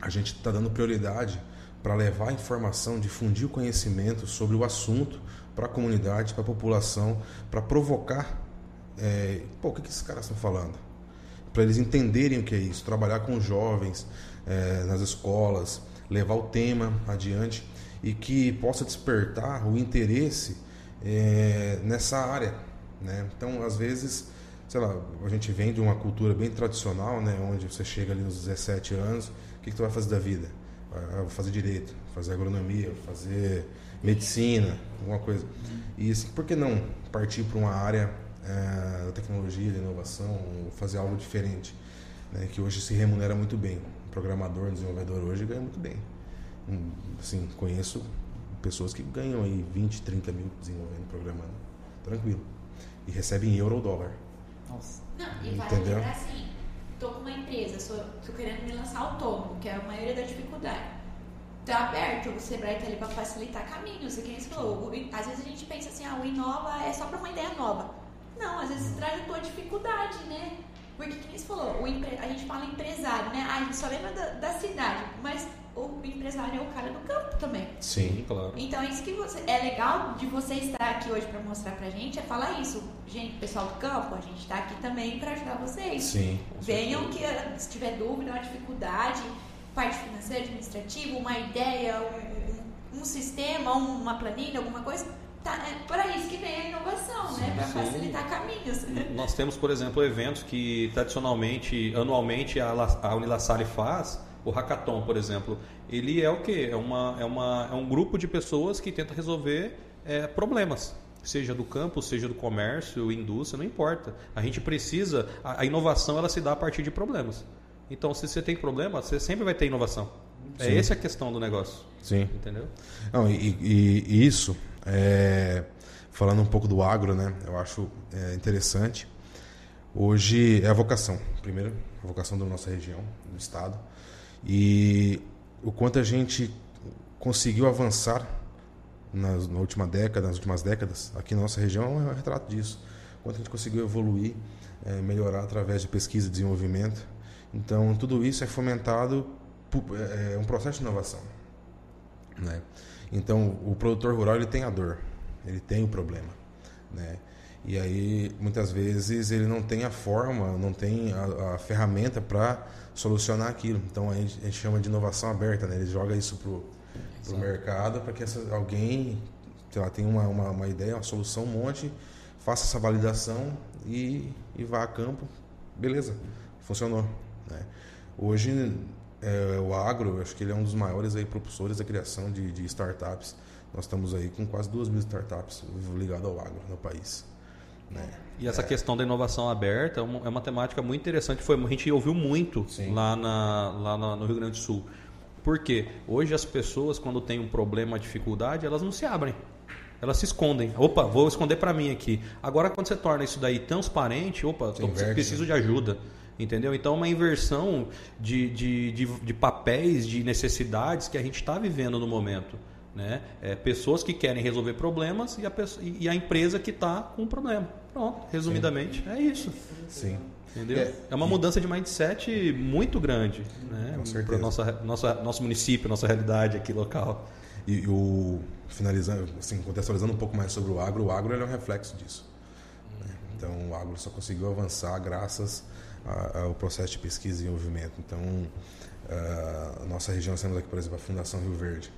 a gente está dando prioridade para levar a informação, difundir o conhecimento sobre o assunto para a comunidade, para a população, para provocar. é, pô, o que, que esses caras estão falando? Para eles entenderem o que é isso, trabalhar com jovens é, nas escolas, levar o tema adiante e que possa despertar o interesse é, nessa área. Né? Então, às vezes, sei lá, a gente vem de uma cultura bem tradicional, né? onde você chega ali nos 17 anos, o que, que tu vai fazer da vida? Ah, vou fazer direito, fazer agronomia, fazer medicina, alguma coisa. E assim, por que não partir para uma área eh, da tecnologia, da inovação, fazer algo diferente, né? que hoje se remunera muito bem. Um programador, um desenvolvedor hoje ganha muito bem. Assim, conheço pessoas que ganham aí 20, 30 mil desenvolvendo, programando, tranquilo. E recebem em euro ou dólar. Nossa. Não, e vale Entendeu? lembrar assim, tô com uma empresa, sou, tô querendo me lançar autônomo, que é a maioria da dificuldade. Tá aberto, o Sebrae tá ali para facilitar caminhos, e quem você falou, às vezes a gente pensa assim, ah, o Inova é só para uma ideia nova. Não, às vezes traz a tua dificuldade, né? Porque quem você falou, o empre- a gente fala empresário, né? Ah, a gente só lembra da, da cidade, mas o empresário é o cara do campo também. Sim, claro. Então, isso que você, é legal de você estar aqui hoje para mostrar pra gente é falar isso. Gente, pessoal do campo, a gente tá aqui também para ajudar vocês. Sim. Venham que eh, se tiver dúvida, uma dificuldade, parte financeira, administrativa, uma ideia, um, um- sistema, uma planilha, alguma coisa, tá, é para isso que vem a inovação, né? Para sim. facilitar caminhos. <laughs> Nós temos, por exemplo, eventos que tradicionalmente, anualmente, a, La- a faz. O Hackathon, por exemplo, ele é o quê? É, uma, é, uma, é um grupo de pessoas que tenta resolver é, problemas. Seja do campo, seja do comércio, indústria, não importa. A gente precisa... A, inovação, ela se dá a partir de problemas. Então, se você tem problema, você sempre vai ter inovação. É Sim. essa a questão do negócio. Sim. Entendeu? Não, e, e- e isso, é, falando um pouco do agro, né? Eu acho é, interessante. Hoje é a vocação, primeiro, a vocação da nossa região, do estado. E o quanto a gente conseguiu avançar nas, na última década, nas últimas décadas, aqui na nossa região é um retrato disso. O quanto a gente conseguiu evoluir, é, melhorar através de pesquisa e desenvolvimento. Então, tudo isso é fomentado por é, um processo de inovação. Né? Então, o produtor rural ele tem a dor, ele tem o problema. Né? E aí, muitas vezes, ele não tem a forma, não tem a, a ferramenta para solucionar aquilo. Então, a gente, a gente, chama de inovação aberta, né? Ele joga isso pro, pro mercado para que essa, alguém sei lá, tenha uma, uma, uma, ideia, uma solução, um monte, faça essa validação e, e vá a campo. Beleza, funcionou. Né? Hoje, é, o agro, acho que ele é um dos maiores aí propulsores da criação de, de startups. Nós estamos aí com quase duas mil startups ligadas ao agro no país. Né? E essa é. questão da inovação aberta é uma, é uma, temática muito interessante. Foi, a gente ouviu muito lá, na, lá no Rio Grande do Sul. Por quê? Hoje as pessoas, quando têm um problema, uma dificuldade, elas não se abrem. Elas se escondem. Opa, vou esconder para mim aqui. Agora, quando você torna isso daí transparente, opa, tô, preciso né? de ajuda. Entendeu? Então, é uma inversão de, de, de, de papéis, de necessidades que a gente está vivendo no momento. Né? É, pessoas que querem resolver problemas e a, e a empresa que está com o problema. Pronto, resumidamente, Sim. é isso. Sim. Entendeu? É, é uma mudança de mindset muito grande né? para nossa nosso município, nossa realidade aqui local. E o finalizando, assim, contextualizando um pouco mais sobre o agro, o agro é um reflexo disso. Né? Então o agro só conseguiu avançar graças ao processo de pesquisa e desenvolvimento. Então a nossa região, temos aqui, por exemplo, a Fundação Rio Verde,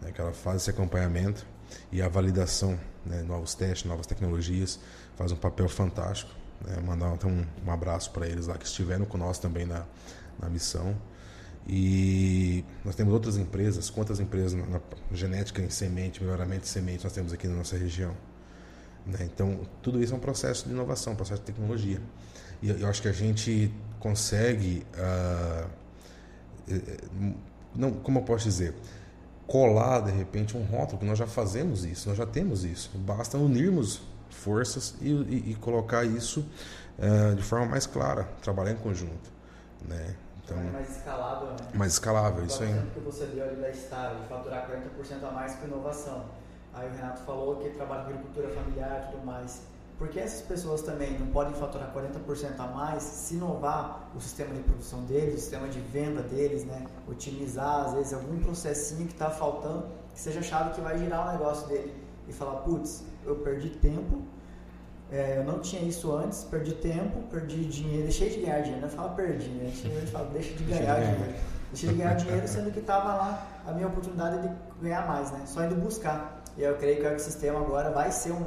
né, que ela faz esse acompanhamento e a validação, né, novos testes, novas tecnologias, faz um papel fantástico. Né, mandar então, um, um abraço para eles lá que estiveram com nós também na, na missão. E nós temos outras empresas, quantas empresas na, na genética em semente, melhoramento de semente nós temos aqui na nossa região. Né? Então, tudo isso é um processo de inovação, processo de tecnologia. E eu acho que a gente consegue, uh, não, como eu posso dizer, colar de repente um rótulo, que nós já fazemos isso, nós já temos isso. Basta unirmos forças e, e, e colocar isso uh, de forma mais clara, trabalhar em conjunto. Né? Então, é mais escalável, né? Mais escalável, isso aí. O que você deu ali da Star, de faturar 40% a mais com inovação. Aí o Renato falou que trabalha com agricultura familiar e tudo mais. Por que essas pessoas também não podem faturar 40% a mais se inovar o sistema de produção deles, o sistema de venda deles, né? otimizar, às vezes, algum processinho que está faltando, que seja chave que vai girar o negócio dele e falar, putz, eu perdi tempo, é, eu não tinha isso antes, perdi tempo, perdi dinheiro, deixei de ganhar dinheiro, não fala perdi, né? Fala, deixa de ganhar dinheiro. Deixei de ganhar dinheiro, sendo que estava lá a minha oportunidade de ganhar mais, né? Só indo buscar. E eu creio que o ecossistema agora vai ser um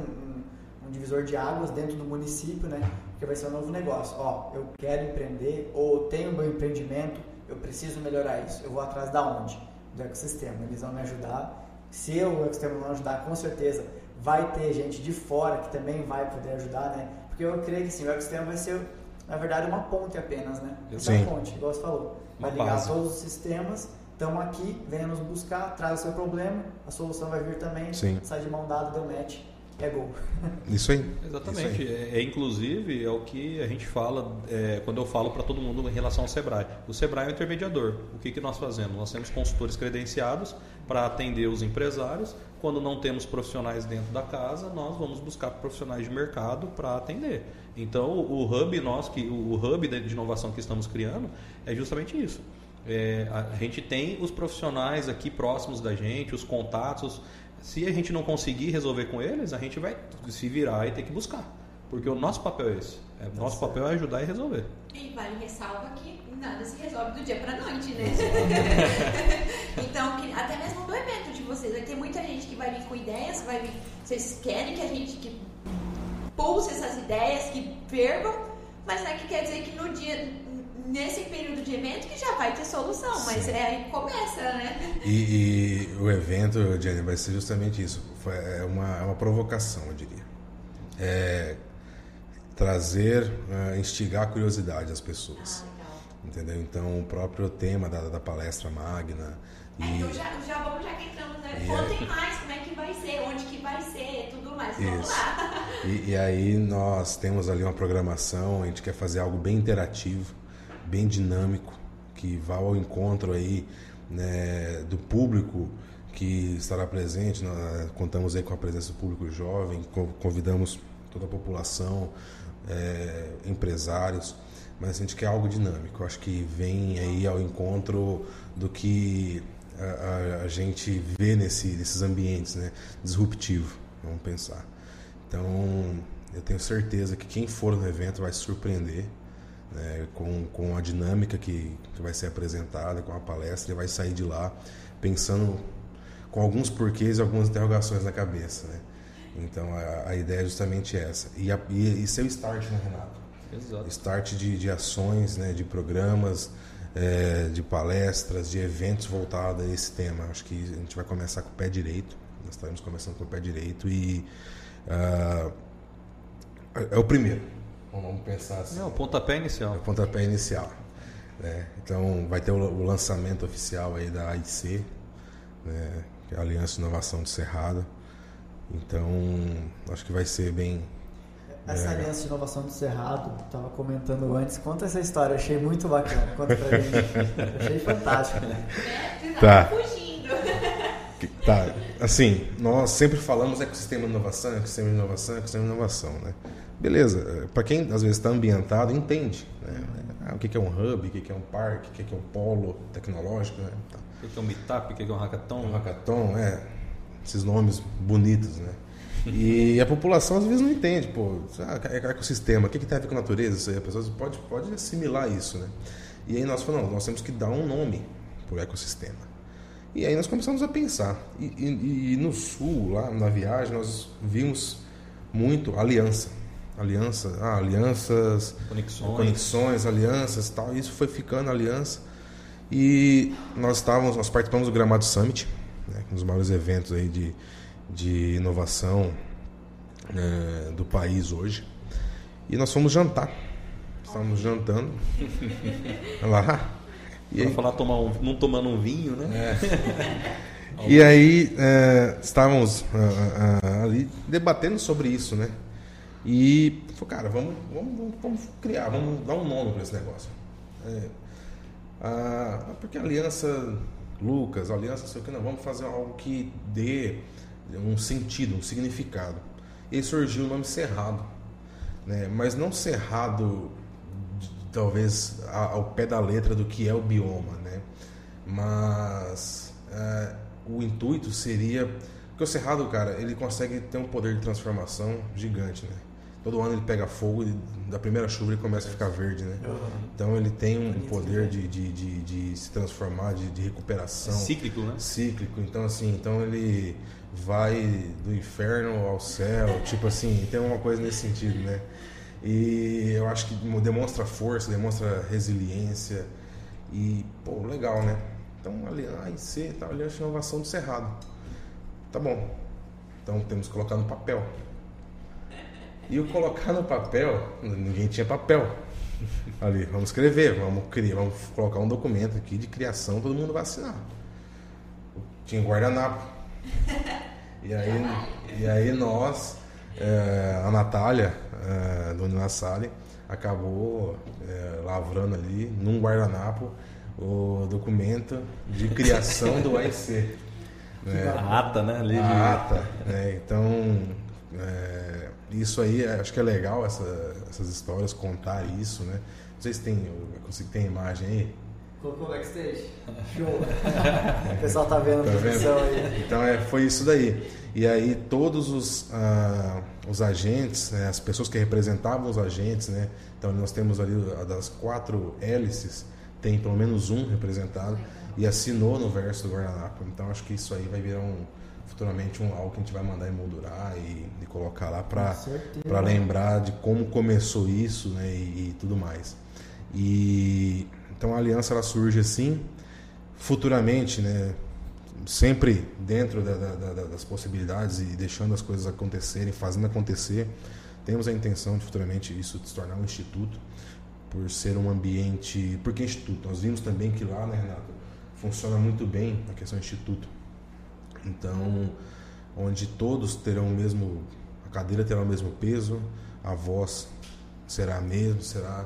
divisor de águas dentro do município, né? Porque vai ser um novo negócio. Ó, eu quero empreender ou tenho meu empreendimento, eu preciso melhorar isso. Eu vou atrás da onde? Do ecossistema. Eles vão me ajudar. Se eu, o ecossistema não ajudar, com certeza vai ter gente de fora que também vai poder ajudar, né? Porque eu creio que sim, o ecossistema vai ser, na verdade, uma ponte apenas, né? Essa sim. ponte, igual você falou. Vai uma ligar base. todos os sistemas estamos aqui, venha nos buscar, traz o seu problema, a solução vai vir também, Sim. sai de mão dada, deu match é gol. <laughs> Isso aí. Exatamente. Isso aí. É, é, inclusive, é o que a gente fala é, quando eu falo para todo mundo em relação ao Sebrae. O Sebrae é o intermediador. O que, que nós fazemos? Nós temos consultores credenciados para atender os empresários. Quando não temos profissionais dentro da casa, nós vamos buscar profissionais de mercado para atender. Então, o hub nosso, que, o hub de inovação que estamos criando, é justamente isso. É, a gente tem os profissionais aqui próximos da gente, os contatos se a gente não conseguir resolver com eles, a gente vai se virar e ter que buscar. Porque o nosso papel é esse. É, o nosso papel é ajudar e resolver. E vale ressalva que nada se resolve do dia para noite, né? <laughs> então, até mesmo do evento de vocês, vai ter muita gente que vai vir com ideias, vai vir, vocês querem que a gente que pulse essas ideias, que percam, mas não é que quer dizer que no dia, nesse período de evento que já vai ter solução, Sim. mas é aí que começa, né? E, e o evento, Jenny, vai ser justamente isso. Foi, é, uma, é uma provocação, eu diria. É trazer, é, instigar a curiosidade das pessoas. Ah, entendeu? Então, o próprio tema da, da palestra magna. É, e... então já, já vamos já que entramos, né? Contem mais como é que vai ser, onde que vai ser, tudo mais. Vamos Isso. lá. E, e aí nós temos ali uma programação, a gente quer fazer algo bem interativo bem dinâmico, que vá ao encontro aí né, do público que estará presente. Nós contamos aí com a presença do público jovem, convidamos toda a população, é, empresários, mas a gente quer algo dinâmico. Acho que vem aí ao encontro do que a, a, a gente vê nesse, nesses ambientes, né? Disruptivo, vamos pensar. Então, eu tenho certeza que quem for no evento vai se surpreender né, com, com a dinâmica que, que vai ser apresentada, com a palestra, e vai sair de lá pensando com alguns porquês e algumas interrogações na cabeça. Né? Então a, a ideia é justamente essa. E, a, e, e ser o start, né, Renato? Exato. Start de, de ações, né, de programas, é, de palestras, de eventos voltados a esse tema. Acho que a gente vai começar com o pé direito. Nós estaremos começando com o pé direito e uh, é o primeiro. Vamos pensar assim. É o pontapé inicial. É o pontapé inicial. Né? Então vai ter o, o, lançamento oficial aí da AIC, né? que é a Aliança de Inovação de Cerrado. Então acho que vai ser bem. Essa é, aliança de inovação do Cerrado, estava comentando antes, conta essa história, achei muito bacana. Conta pra mim. achei fantástico. Né? Tá. fugindo. Tá, assim, nós sempre falamos ecossistema de inovação, ecossistema de inovação, ecossistema de inovação, né? Beleza, para quem às vezes está ambientado, entende. Né? Ah, o que é um hub, o que é um parque, o que é um polo tecnológico. Né? Tá. O que é um meetup, o que é um hackathon. Um hackathon, é. Esses nomes bonitos, né? E a população às vezes não entende, pô, ah, é ecossistema, o que, que tem a ver com a natureza? Isso aí, a pessoa pode, pode assimilar isso, né? E aí nós falamos, nós temos que dar um nome para o ecossistema. E aí nós começamos a pensar. E, e, e, no sul, lá na viagem, nós vimos muito aliança aliança, ah, alianças, conexões. conexões, alianças, tal. Isso foi ficando aliança. E nós estávamos, nós participamos do Gramado Summit, né, um dos maiores eventos aí de, de inovação é, do país hoje. E nós fomos jantar. Estávamos jantando <laughs> lá. E aí, falar tomar um, não tomando um vinho, né? É. <laughs> e aí é, estávamos uh, uh, ali debatendo sobre isso, né? E falou, cara, vamos, vamos, vamos criar, vamos dar um nome para esse negócio. É, ah, porque aliança Lucas, aliança sei o que, não, vamos fazer algo que dê um sentido, um significado. E aí surgiu o nome Cerrado. Né? Mas não Cerrado, talvez ao pé da letra do que é o bioma, né? Mas é, o intuito seria. Porque o Cerrado, cara, ele consegue ter um poder de transformação gigante, né? Todo ano ele pega fogo e da primeira chuva ele começa a ficar verde, né? Uhum. Então ele tem um poder de, de, de, de se transformar, de, de recuperação. cíclico, né? Cíclico. Então assim, então ele vai do inferno ao céu, tipo assim, tem uma coisa nesse sentido, né? E eu acho que demonstra força, demonstra resiliência e, pô, legal, né? Então, ali, a IC, tá, Aliança de Inovação do Cerrado. Tá bom. Então temos que colocar no papel. E o colocar no papel, ninguém tinha papel. Ali, vamos escrever, vamos criar, vamos colocar um documento aqui de criação, todo mundo vai assinar. Tinha guardanapo. E aí, e aí nós, é, a Natália, é, do Unilassale, acabou é, lavrando ali, num guardanapo, o documento de criação do AIC. Né? A <laughs> ata, né? Ali a ata. Né? Então, é, isso aí, é, acho que é legal essa, essas histórias, contar isso, né? Não sei se tem, eu consigo ter imagem aí. Colocou backstage. <laughs> Show. o pessoal tá vendo a tá vendo? aí. Então é, foi isso daí. E aí todos os, ah, os agentes, né, as pessoas que representavam os agentes, né? Então nós temos ali das quatro hélices, tem pelo menos um representado e assinou no verso do guardanapo. Então acho que isso aí vai virar um futuramente um, algo que a gente vai mandar emoldurar e, e colocar lá para lembrar de como começou isso né, e, e, tudo mais. E então a aliança ela surge assim, futuramente, né, sempre dentro da, da, da, das possibilidades e deixando as coisas acontecerem, fazendo acontecer. Temos a intenção de futuramente isso se tornar um instituto, por ser um ambiente. Por que instituto? Nós vimos também que lá, né, Renato, funciona muito bem a questão do instituto então, onde todos terão o mesmo, a cadeira terá o mesmo peso, a voz será a mesma, será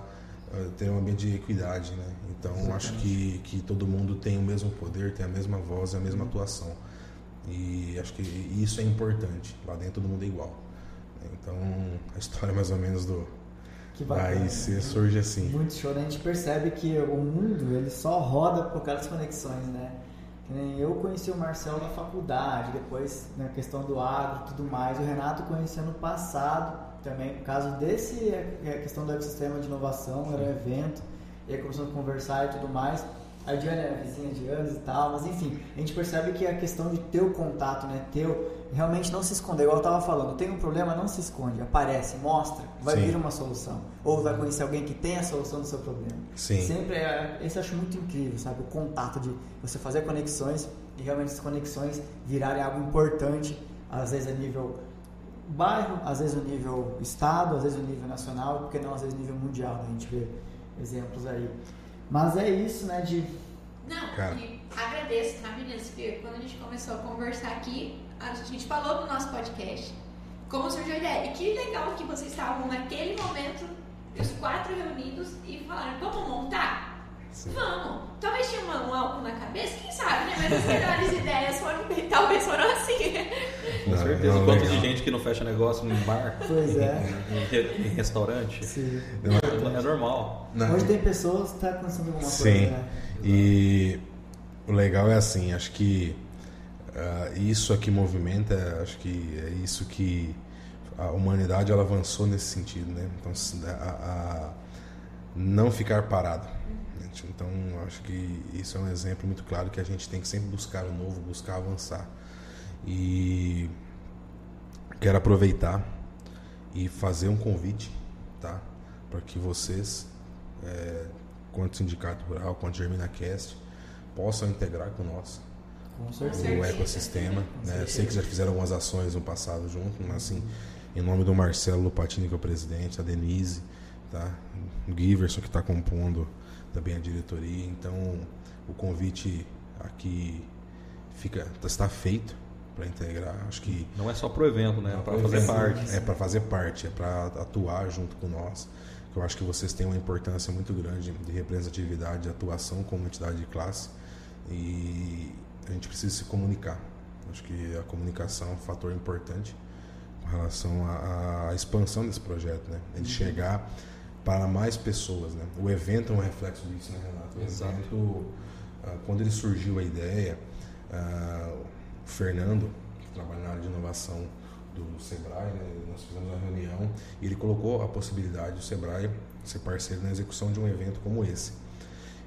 uh, ter um ambiente de equidade, né? Então, Exatamente. acho que, que todo mundo tem o mesmo poder, tem a mesma voz, a mesma atuação. E acho que isso é importante. Lá dentro todo mundo é igual. Então, a história mais ou menos do que vai ser surge assim. Muito show, né? A gente percebe que o mundo ele só roda por causa das conexões, né? Eu conheci o Marcel na faculdade, depois na questão do agro e tudo mais. O Renato conheci ano passado, também, por causa desse, a questão do ecossistema de inovação, era um evento, e aí começamos a conversar e tudo mais. A Diana é vizinha de anos e tal, mas enfim, a gente percebe que a questão de ter o contato, né, teu, realmente não se esconder, igual eu estava falando, tem um problema, não se esconde, aparece, mostra, vai Sim. vir uma solução. Ou vai conhecer alguém que tem a solução do seu problema. Sim. Sempre é, esse eu acho muito incrível, sabe? O contato de você fazer conexões e realmente essas conexões virarem algo importante, às vezes a nível bairro, às vezes a nível estado, às vezes a nível nacional, porque não às vezes a nível mundial, né? a gente vê exemplos aí. Mas é isso, né, de Não, Cara. e agradeço, tá, meninas? Porque quando a gente começou a conversar aqui, a gente falou do nosso podcast, como surgiu a ideia. E que legal que vocês estavam naquele momento, os quatro reunidos, e falaram, vamos montar? Sim. Vamos. Talvez tinha uma- um álcool na cabeça, quem sabe, né? Mas as melhores ideias foram, <laughs> talvez foram assim. Com Não, certeza. não, Quanto de gente que não fecha negócio em bar, Pois é. em, re- em restaurante. se É normal. Não, hoje tem pessoas que está acontecendo alguma Sim. coisa, né? E o legal é assim, acho que ah, isso aqui movimenta, acho que é isso que a humanidade ela avançou nesse sentido, né? Então a, a- não ficar parado. Gente. Então acho que isso é um exemplo muito claro que a gente tem que sempre buscar o novo, buscar avançar. E quero aproveitar e fazer um convite, tá? Para que vocês é, quanto Sindicato Rural, quanto GerminaCast, possam integrar com nós Com o ecossistema. Né? Sei que já fizeram algumas ações no passado junto, mas assim, em nome do Marcelo Lupatini, que é o presidente, a Denise, tá? o Giverson, que está compondo também a diretoria. Então, o convite aqui fica, está feito para integrar. Acho que Não é só pro evento, né? É para Sim, fazer parte. É para fazer parte, é para atuar junto com nós. Eu acho que vocês têm uma importância muito grande de representatividade, de atuação como entidade de classe e a gente precisa se comunicar. Acho que a comunicação é um fator importante com relação à, à expansão desse projeto, né? Ele chegar para mais pessoas, né? O evento é um reflexo disso, né, Renato? O Exato. evento, ah, quando ele surgiu a ideia, ah, o Fernando, que trabalha na área de inovação do Sebrae, né? nós fizemos uma reunião e ele colocou a possibilidade do Sebrae ser parceiro na execução de um evento como esse.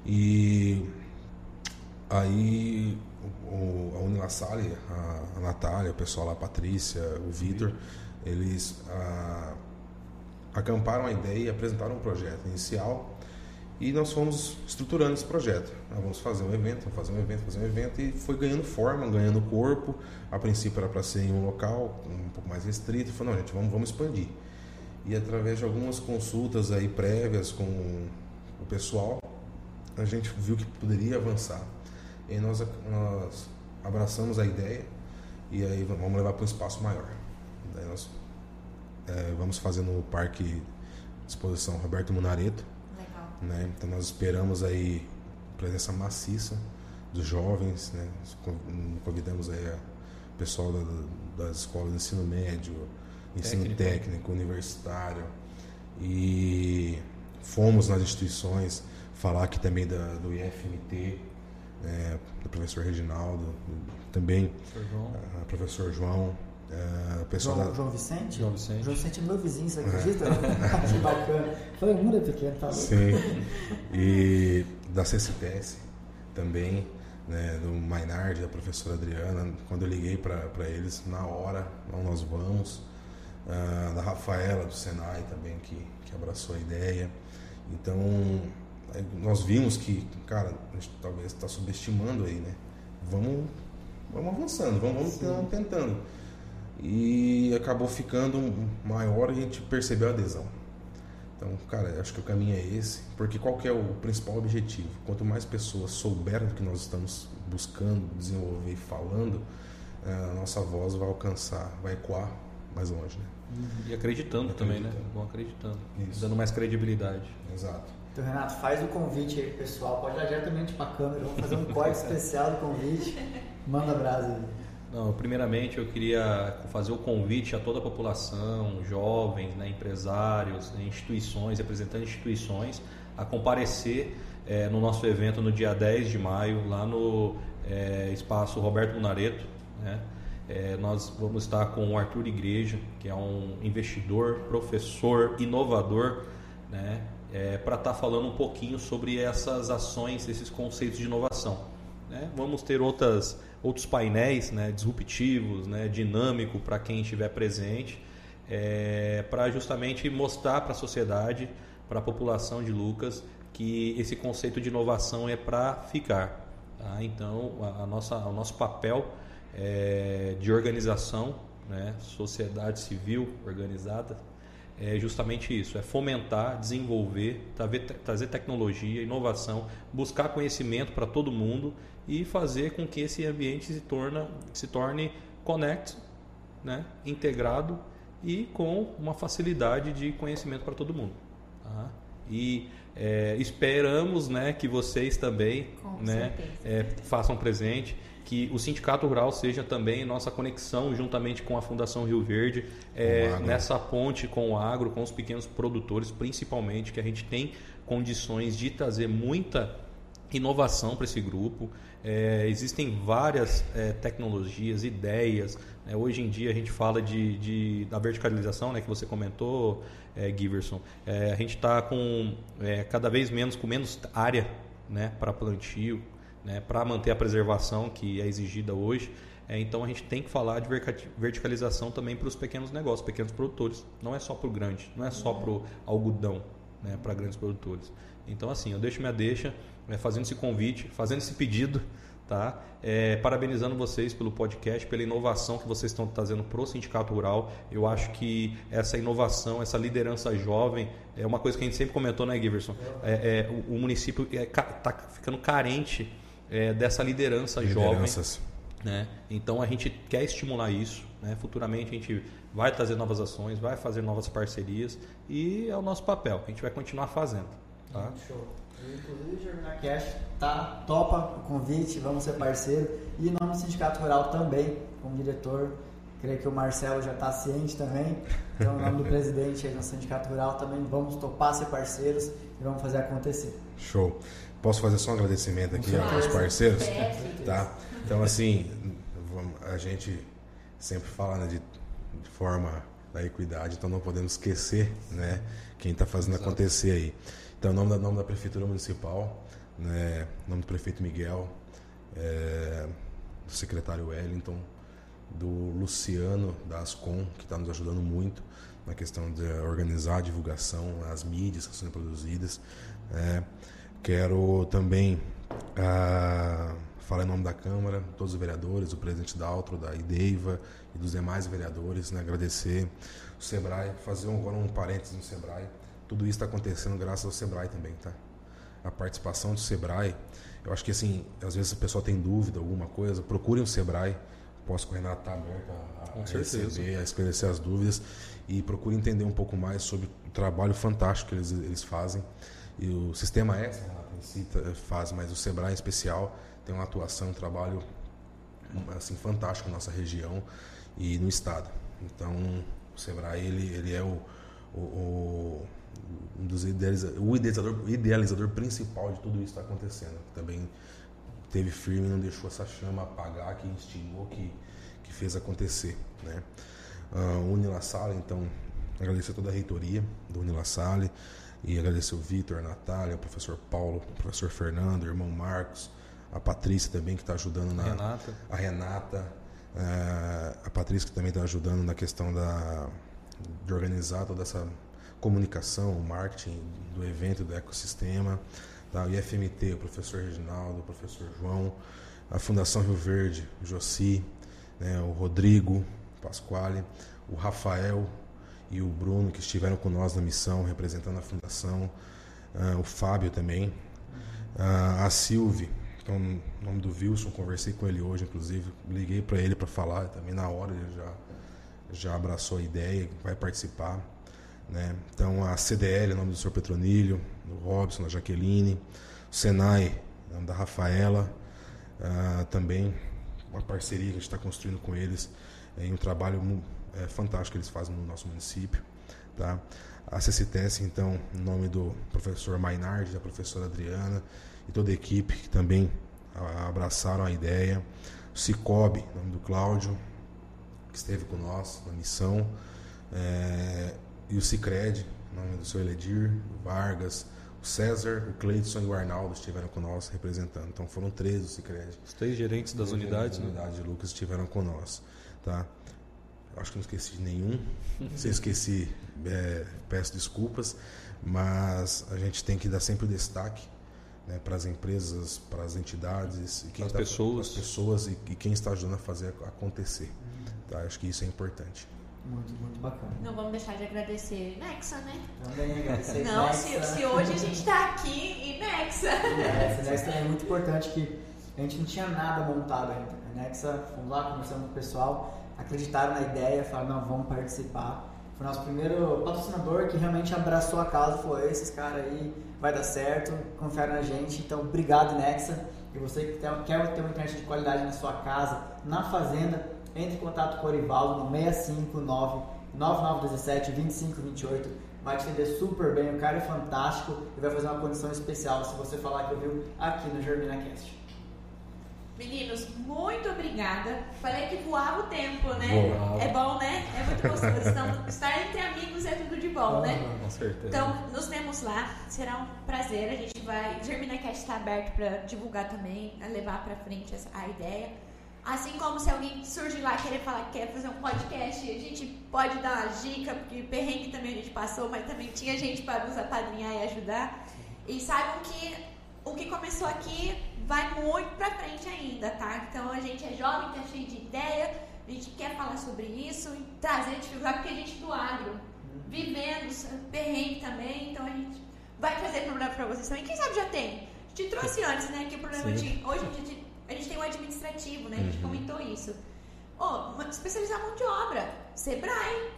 E aí o, a Unilassale, a, a Natália, o pessoal lá, a Patrícia, o Vitor, eles ah, acamparam a ideia e apresentaram um projeto inicial e nós fomos estruturando esse projeto. Ah, vamos fazer um evento, vamos fazer um evento, fazer um evento e foi ganhando forma, ganhando corpo. A princípio era para ser em um local um pouco mais restrito. Falou, não, gente, vamos, vamos expandir. E através de algumas consultas aí prévias com o pessoal, a gente viu que poderia avançar. E nós, nós abraçamos a ideia e aí vamos levar para um espaço maior. Daí nós eh, vamos fazer no Parque de Exposição Roberto Munareto, Legal. né? Então nós esperamos aí presença maciça dos jovens, né? Convidamos aí a- o pessoal da- das escolas de ensino médio, ensino Técnico. técnico, universitário e fomos nas instituições falar aqui também da, do IFMT, né? do professor Reginaldo, também Sr. João. o professor João, o pessoal João, da, João Vicente? João Vicente. João Vicente é meu vizinho, você acredita? <laughs> que bacana. Foi um mundo pequeno, tá louco? Sim. E da CCTS também, né, do Mainard, da professora Adriana. Quando eu liguei para eles, na hora, não, nós vamos. Ah, da Rafaela, do Senai também, que, que abraçou a ideia. Então, nós vimos que, cara, a gente talvez está subestimando aí, né? Vamos, vamos avançando, vamos, vamos tentando. E acabou ficando maior e a gente percebeu a adesão. Então, cara, acho que o caminho é esse, porque qual que é o principal objetivo? Quanto mais pessoas souberem do que nós estamos buscando, desenvolver e falando, eh, a nossa voz vai alcançar, vai ecoar mais longe, né? E acreditando também, né? Acreditando. Vão acreditando. Isso. Dando mais credibilidade. Exato. Então, Renato, faz o convite aí, pessoal. Pode olhar diretamente para a câmera. Vamos fazer um corte <laughs> especial do convite. Manda brasa aí. Não, primeiramente eu queria fazer o convite a toda a população, jovens, né, empresários, né, instituições, representantes de instituições, a comparecer eh, no nosso evento no dia 10 de maio, lá no eh, espaço Roberto Munareto. Né? É, nós vamos estar com o Arthur Igreja, que é um investidor, professor, inovador, né? É, para estar tá falando um pouquinho sobre essas ações, esses conceitos de inovação. Né? Vamos ter outras, outros painéis né, disruptivos, né, dinâmico para quem estiver presente, é, para justamente mostrar para a sociedade, para a população de Lucas, que esse conceito de inovação é para ficar. Tá? Então, a, a, nossa, o nosso papel é, de organização, né, sociedade civil organizada, é justamente isso: é fomentar, desenvolver, trazer tecnologia, inovação, buscar conhecimento para todo mundo e fazer com que esse ambiente se, torna, se torne connect, né, integrado e com uma facilidade de conhecimento para todo mundo. Tá? E é, esperamos né, que vocês também né, é, façam presente que o Sindicato Rural seja também nossa conexão juntamente com a Fundação Rio Verde, é, nessa ponte com o agro, com os pequenos produtores, principalmente, que a gente tem condições de trazer muita inovação para esse grupo. É, existem várias é, tecnologias, ideias. Né? Hoje em dia a gente fala de, de da verticalização, né, que você comentou, é, Giverson. É, a gente está com é, cada vez menos com menos área né, para plantio, né, para manter a preservação que é exigida hoje. É, então a gente tem que falar de verticalização também para os pequenos negócios, pequenos produtores. Não é só para o grande, não é só para o algodão, né, para grandes produtores. Então assim, eu deixo minha deixa é, fazendo esse convite, fazendo esse pedido, tá? É, parabenizando vocês pelo podcast, pela inovação que vocês estão trazendo para o Sindicato Rural. Eu acho que essa inovação, essa liderança jovem, é uma coisa que a gente sempre comentou, né, Giverson? É, é o, o, município está é, ficando carente é, dessa liderança Lideranças. jovem. Né? Então a gente quer estimular isso. Né? Futuramente a gente vai trazer novas ações, vai fazer novas parcerias e é o nosso papel. A gente vai continuar fazendo. Tá? Show. Inclusive, Cash tá, topa o convite, vamos ser parceiro. E em nome do Sindicato Rural também, como diretor, creio que o Marcelo já está ciente também. Então, em nome do presidente aí no Sindicato Rural também, vamos topar ser parceiros e vamos fazer acontecer. Show. Posso fazer só um agradecimento aqui aos parceiros? Tá? Então, assim, a gente sempre fala né, de, de forma da equidade, então não podemos esquecer né, quem está fazendo Exato. acontecer aí. Então, nome da, nome da Prefeitura Municipal, né, nome do prefeito Miguel, é, do secretário Wellington, do Luciano da Ascom, que está nos ajudando muito na questão de organizar a divulgação, as mídias que estão sendo produzidas. É, quero também ah, falar em nome da Câmara, todos os vereadores, o presidente da Altro, da IDEIVA e dos demais vereadores, né, agradecer o Sebrae, fazer agora um parênteses no Sebrae. Tudo isso está acontecendo graças ao Sebrae também, tá? A participação do Sebrae, eu acho que assim, às vezes a pessoa tem dúvida, alguma coisa, procurem o Sebrae. Posso com o Renato estar tá aberto a, a receber, a esclarecer as dúvidas e procure entender um pouco mais sobre o trabalho fantástico que eles, eles fazem. E o sistema S, Renato, em si faz, mas o Sebrae em especial tem uma atuação, um trabalho assim fantástico na nossa região e no estado. Então, o Sebrae ele, ele é o, o, o um dos idealiza o idealizador, idealizador principal de tudo isso está acontecendo. Também teve firme, não deixou essa chama apagar, que instigou, que, que fez acontecer. Né? Uh, Unila Sala, então, agradecer toda a reitoria do Unila e agradecer o Vitor, a Natália, o professor Paulo, o professor Fernando, o irmão Marcos, a Patrícia também que está ajudando na. Renata. A Renata. Uh, a Patrícia que também está ajudando na questão da, de organizar toda essa comunicação, o marketing do evento, do ecossistema, da IFMT, o professor Reginaldo, o professor João, a Fundação Rio Verde, o Jossi, né, o Rodrigo Pasquale, o Rafael e o Bruno que estiveram com nós na missão, representando a fundação, uh, o Fábio também, uh, a Silvia, então, no nome do Wilson, conversei com ele hoje, inclusive, liguei para ele para falar, também na hora ele já, já abraçou a ideia, vai participar. Né? Então a CDL, nome do Sr. Petronilho, do Robson, da Jaqueline, o Senai, nome da Rafaela, uh, também uma parceria que a gente está construindo com eles em um trabalho é, fantástico que eles fazem no nosso município. Tá? A CCTS, então, em nome do professor Mainardi, da professora Adriana e toda a equipe que também abraçaram a ideia. O Cicobi, nome do Cláudio, que esteve com nós na missão, é, e o Cicred, nome do seu Eledir, o Vargas, o César, o Cleidson e o Arnaldo estiveram com nós representando. Então foram três do Cicred. Os três gerentes das unidades. Das unidades né? de Lucas estiveram com nós. Tá? Acho que não esqueci de nenhum. Se esqueci, é, peço desculpas. Mas a gente tem que dar sempre destaque né, para as empresas, para as entidades, e quem as tá, pessoas, as pessoas e, e, quem está ajudando a fazer acontecer. Tá? Acho que isso é importante. Muito, muito bacana. Não vamos deixar de agradecer Nexa, né? Também agradecer <laughs> Não, Nexa. Se, se hoje a gente está aqui em Nexa. Nexa, Nexa também é muito importante que a gente não tinha nada montado ainda. A Nexa, fomos lá, conversando com o pessoal, acreditaram na ideia, falaram, não, vamos participar. Foi nosso primeiro patrocinador que realmente abraçou a causa, falou, esses caras aí vai dar certo, confere na gente. Então, obrigado, Nexa. E você que quer ter uma internet de qualidade na sua casa, na fazenda, entre em contato com o Orivaldo no 659 9917 2528. Vai te atender super bem, o cara é fantástico e vai fazer uma condição especial se você falar que eu viu aqui no GerminaCast. Meninos, muito obrigada. Falei que voava o tempo, né? Voava. É bom, né? É muito gostoso. Então, estar entre amigos é tudo de bom, né? Com certeza. Então, nos vemos lá. Será um prazer. A gente vai. GerminaCast está aberto para divulgar também, levar para frente a ideia. Assim como se alguém surgir lá querer falar que quer fazer um podcast, a gente pode dar uma dica, porque perrengue também a gente passou, mas também tinha gente para nos apadrinhar e ajudar. E saibam que o que começou aqui vai muito pra frente ainda, tá? Então a gente é jovem, tá cheio de ideia, a gente quer falar sobre isso e trazer dificuldade, porque a gente do agro, vivendo, perrengue também, então a gente vai trazer problema pra vocês também. Quem sabe já tem? A gente trouxe antes, né? Que o problema Sim. de. Hoje a gente a gente tem o administrativo, né? A gente Uhum. comentou isso. Oh, especializar mão de obra, Sebrae.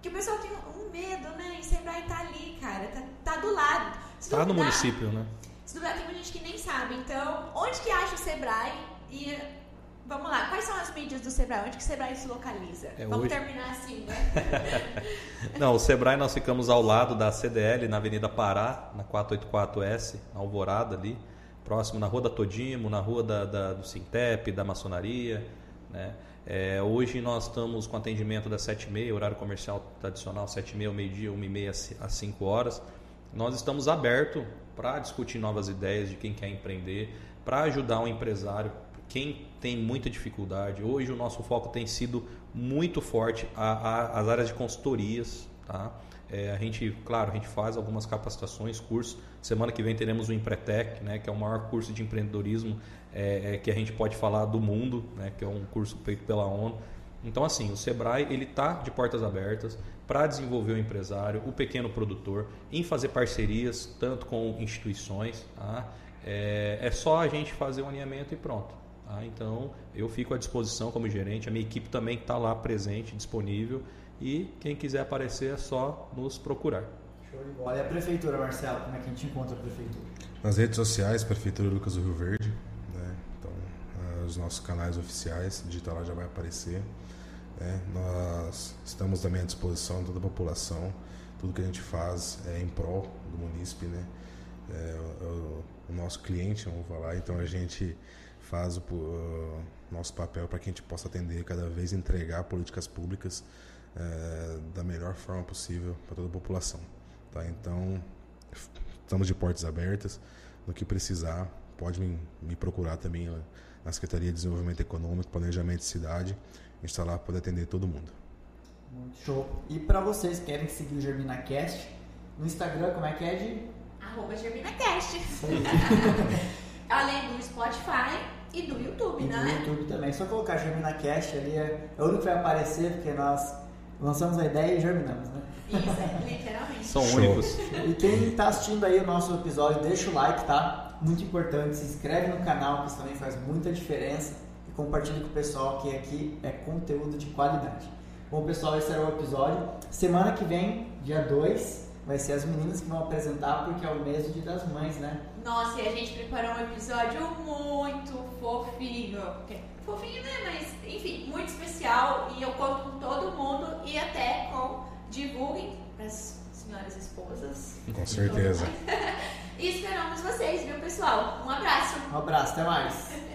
Que o pessoal tem um medo, né? E Sebrae tá ali, cara, tá, tá do lado. Se Tá no município, né? Se duvidar, tem muita gente que nem sabe. Então, onde que acha o Sebrae? E vamos lá, quais são as mídias do Sebrae? Onde que o Sebrae se localiza? É, vamos hoje- terminar assim, né? <laughs> Não, o Sebrae nós ficamos ao lado da CDL, na Avenida Pará, na 484S, na Alvorada ali, próximo na Rua da Todimo, na Rua da, da- do Sintep, da Maçonaria. Né? É, hoje nós estamos com atendimento das 7h30, horário comercial tradicional, 7h30 ao meio-dia, 1h30 às 5 horas. Nós estamos abertos para discutir novas ideias de quem quer empreender, para ajudar o empresário, quem tem muita dificuldade. Hoje o nosso foco tem sido muito forte a, a- as áreas de consultorias, tá? É, a gente, claro, a gente faz algumas capacitações, cursos. Semana que vem teremos o Empretec, né, que é o maior curso de empreendedorismo é, é, que a gente pode falar do mundo, né, que é um curso feito pela ONU. Então, assim, o Sebrae ele está de portas abertas para desenvolver o empresário, o pequeno produtor, em fazer parcerias tanto com instituições. Tá? É, é só a gente fazer o alinhamento e pronto. Tá? Então, eu fico à disposição como gerente, a minha equipe também está lá presente, disponível. E quem quiser aparecer é só nos procurar. Show de bola. E a prefeitura, Marcelo, como é que a gente encontra a prefeitura? Nas redes sociais, Prefeitura Lucas do Rio Verde, né? então ah, os nossos canais oficiais, digital lá já vai aparecer. né? Nós estamos também à disposição de toda a população, tudo que a gente faz é em prol do munícipe, né? É, o, o nosso cliente, vamos falar, então a gente faz o o nosso papel para que a gente possa atender cada vez entregar políticas públicas eh, da melhor forma possível para toda a população. Tá? Então, estamos de portas abertas. No que precisar, pode me, me procurar também lá na Secretaria de Desenvolvimento Econômico, Planejamento de Cidade. A gente está lá para atender todo mundo. Muito show. E para vocês que querem seguir o GerminaCast, no Instagram, como é que é de? Arroba GerminaCast. <laughs> Além do Spotify e do YouTube, E né? YouTube também. Só colocar GerminaCast ali, é, é o único que vai aparecer, porque nós lançamos a ideia e germinamos, né? Isso, é, <laughs> literalmente. São Show. únicos. E quem está assistindo aí o nosso episódio, deixa o like, tá? Muito importante. Se inscreve no canal, que isso também faz muita diferença. E compartilha com o pessoal que aqui é conteúdo de qualidade. Bom, pessoal, esse era o episódio. Semana que vem, dia 2, vai ser as meninas que vão apresentar, porque é o mês do Dia das Mães, né? Nossa, e a gente preparou um episódio muito fofinho. Fofinho, né? Mas, enfim, muito especial. E eu conto com todo mundo e até com divulguem para as senhoras esposas. Com certeza. <laughs> E esperamos vocês, viu, pessoal? Um abraço. Um abraço, até mais. <laughs>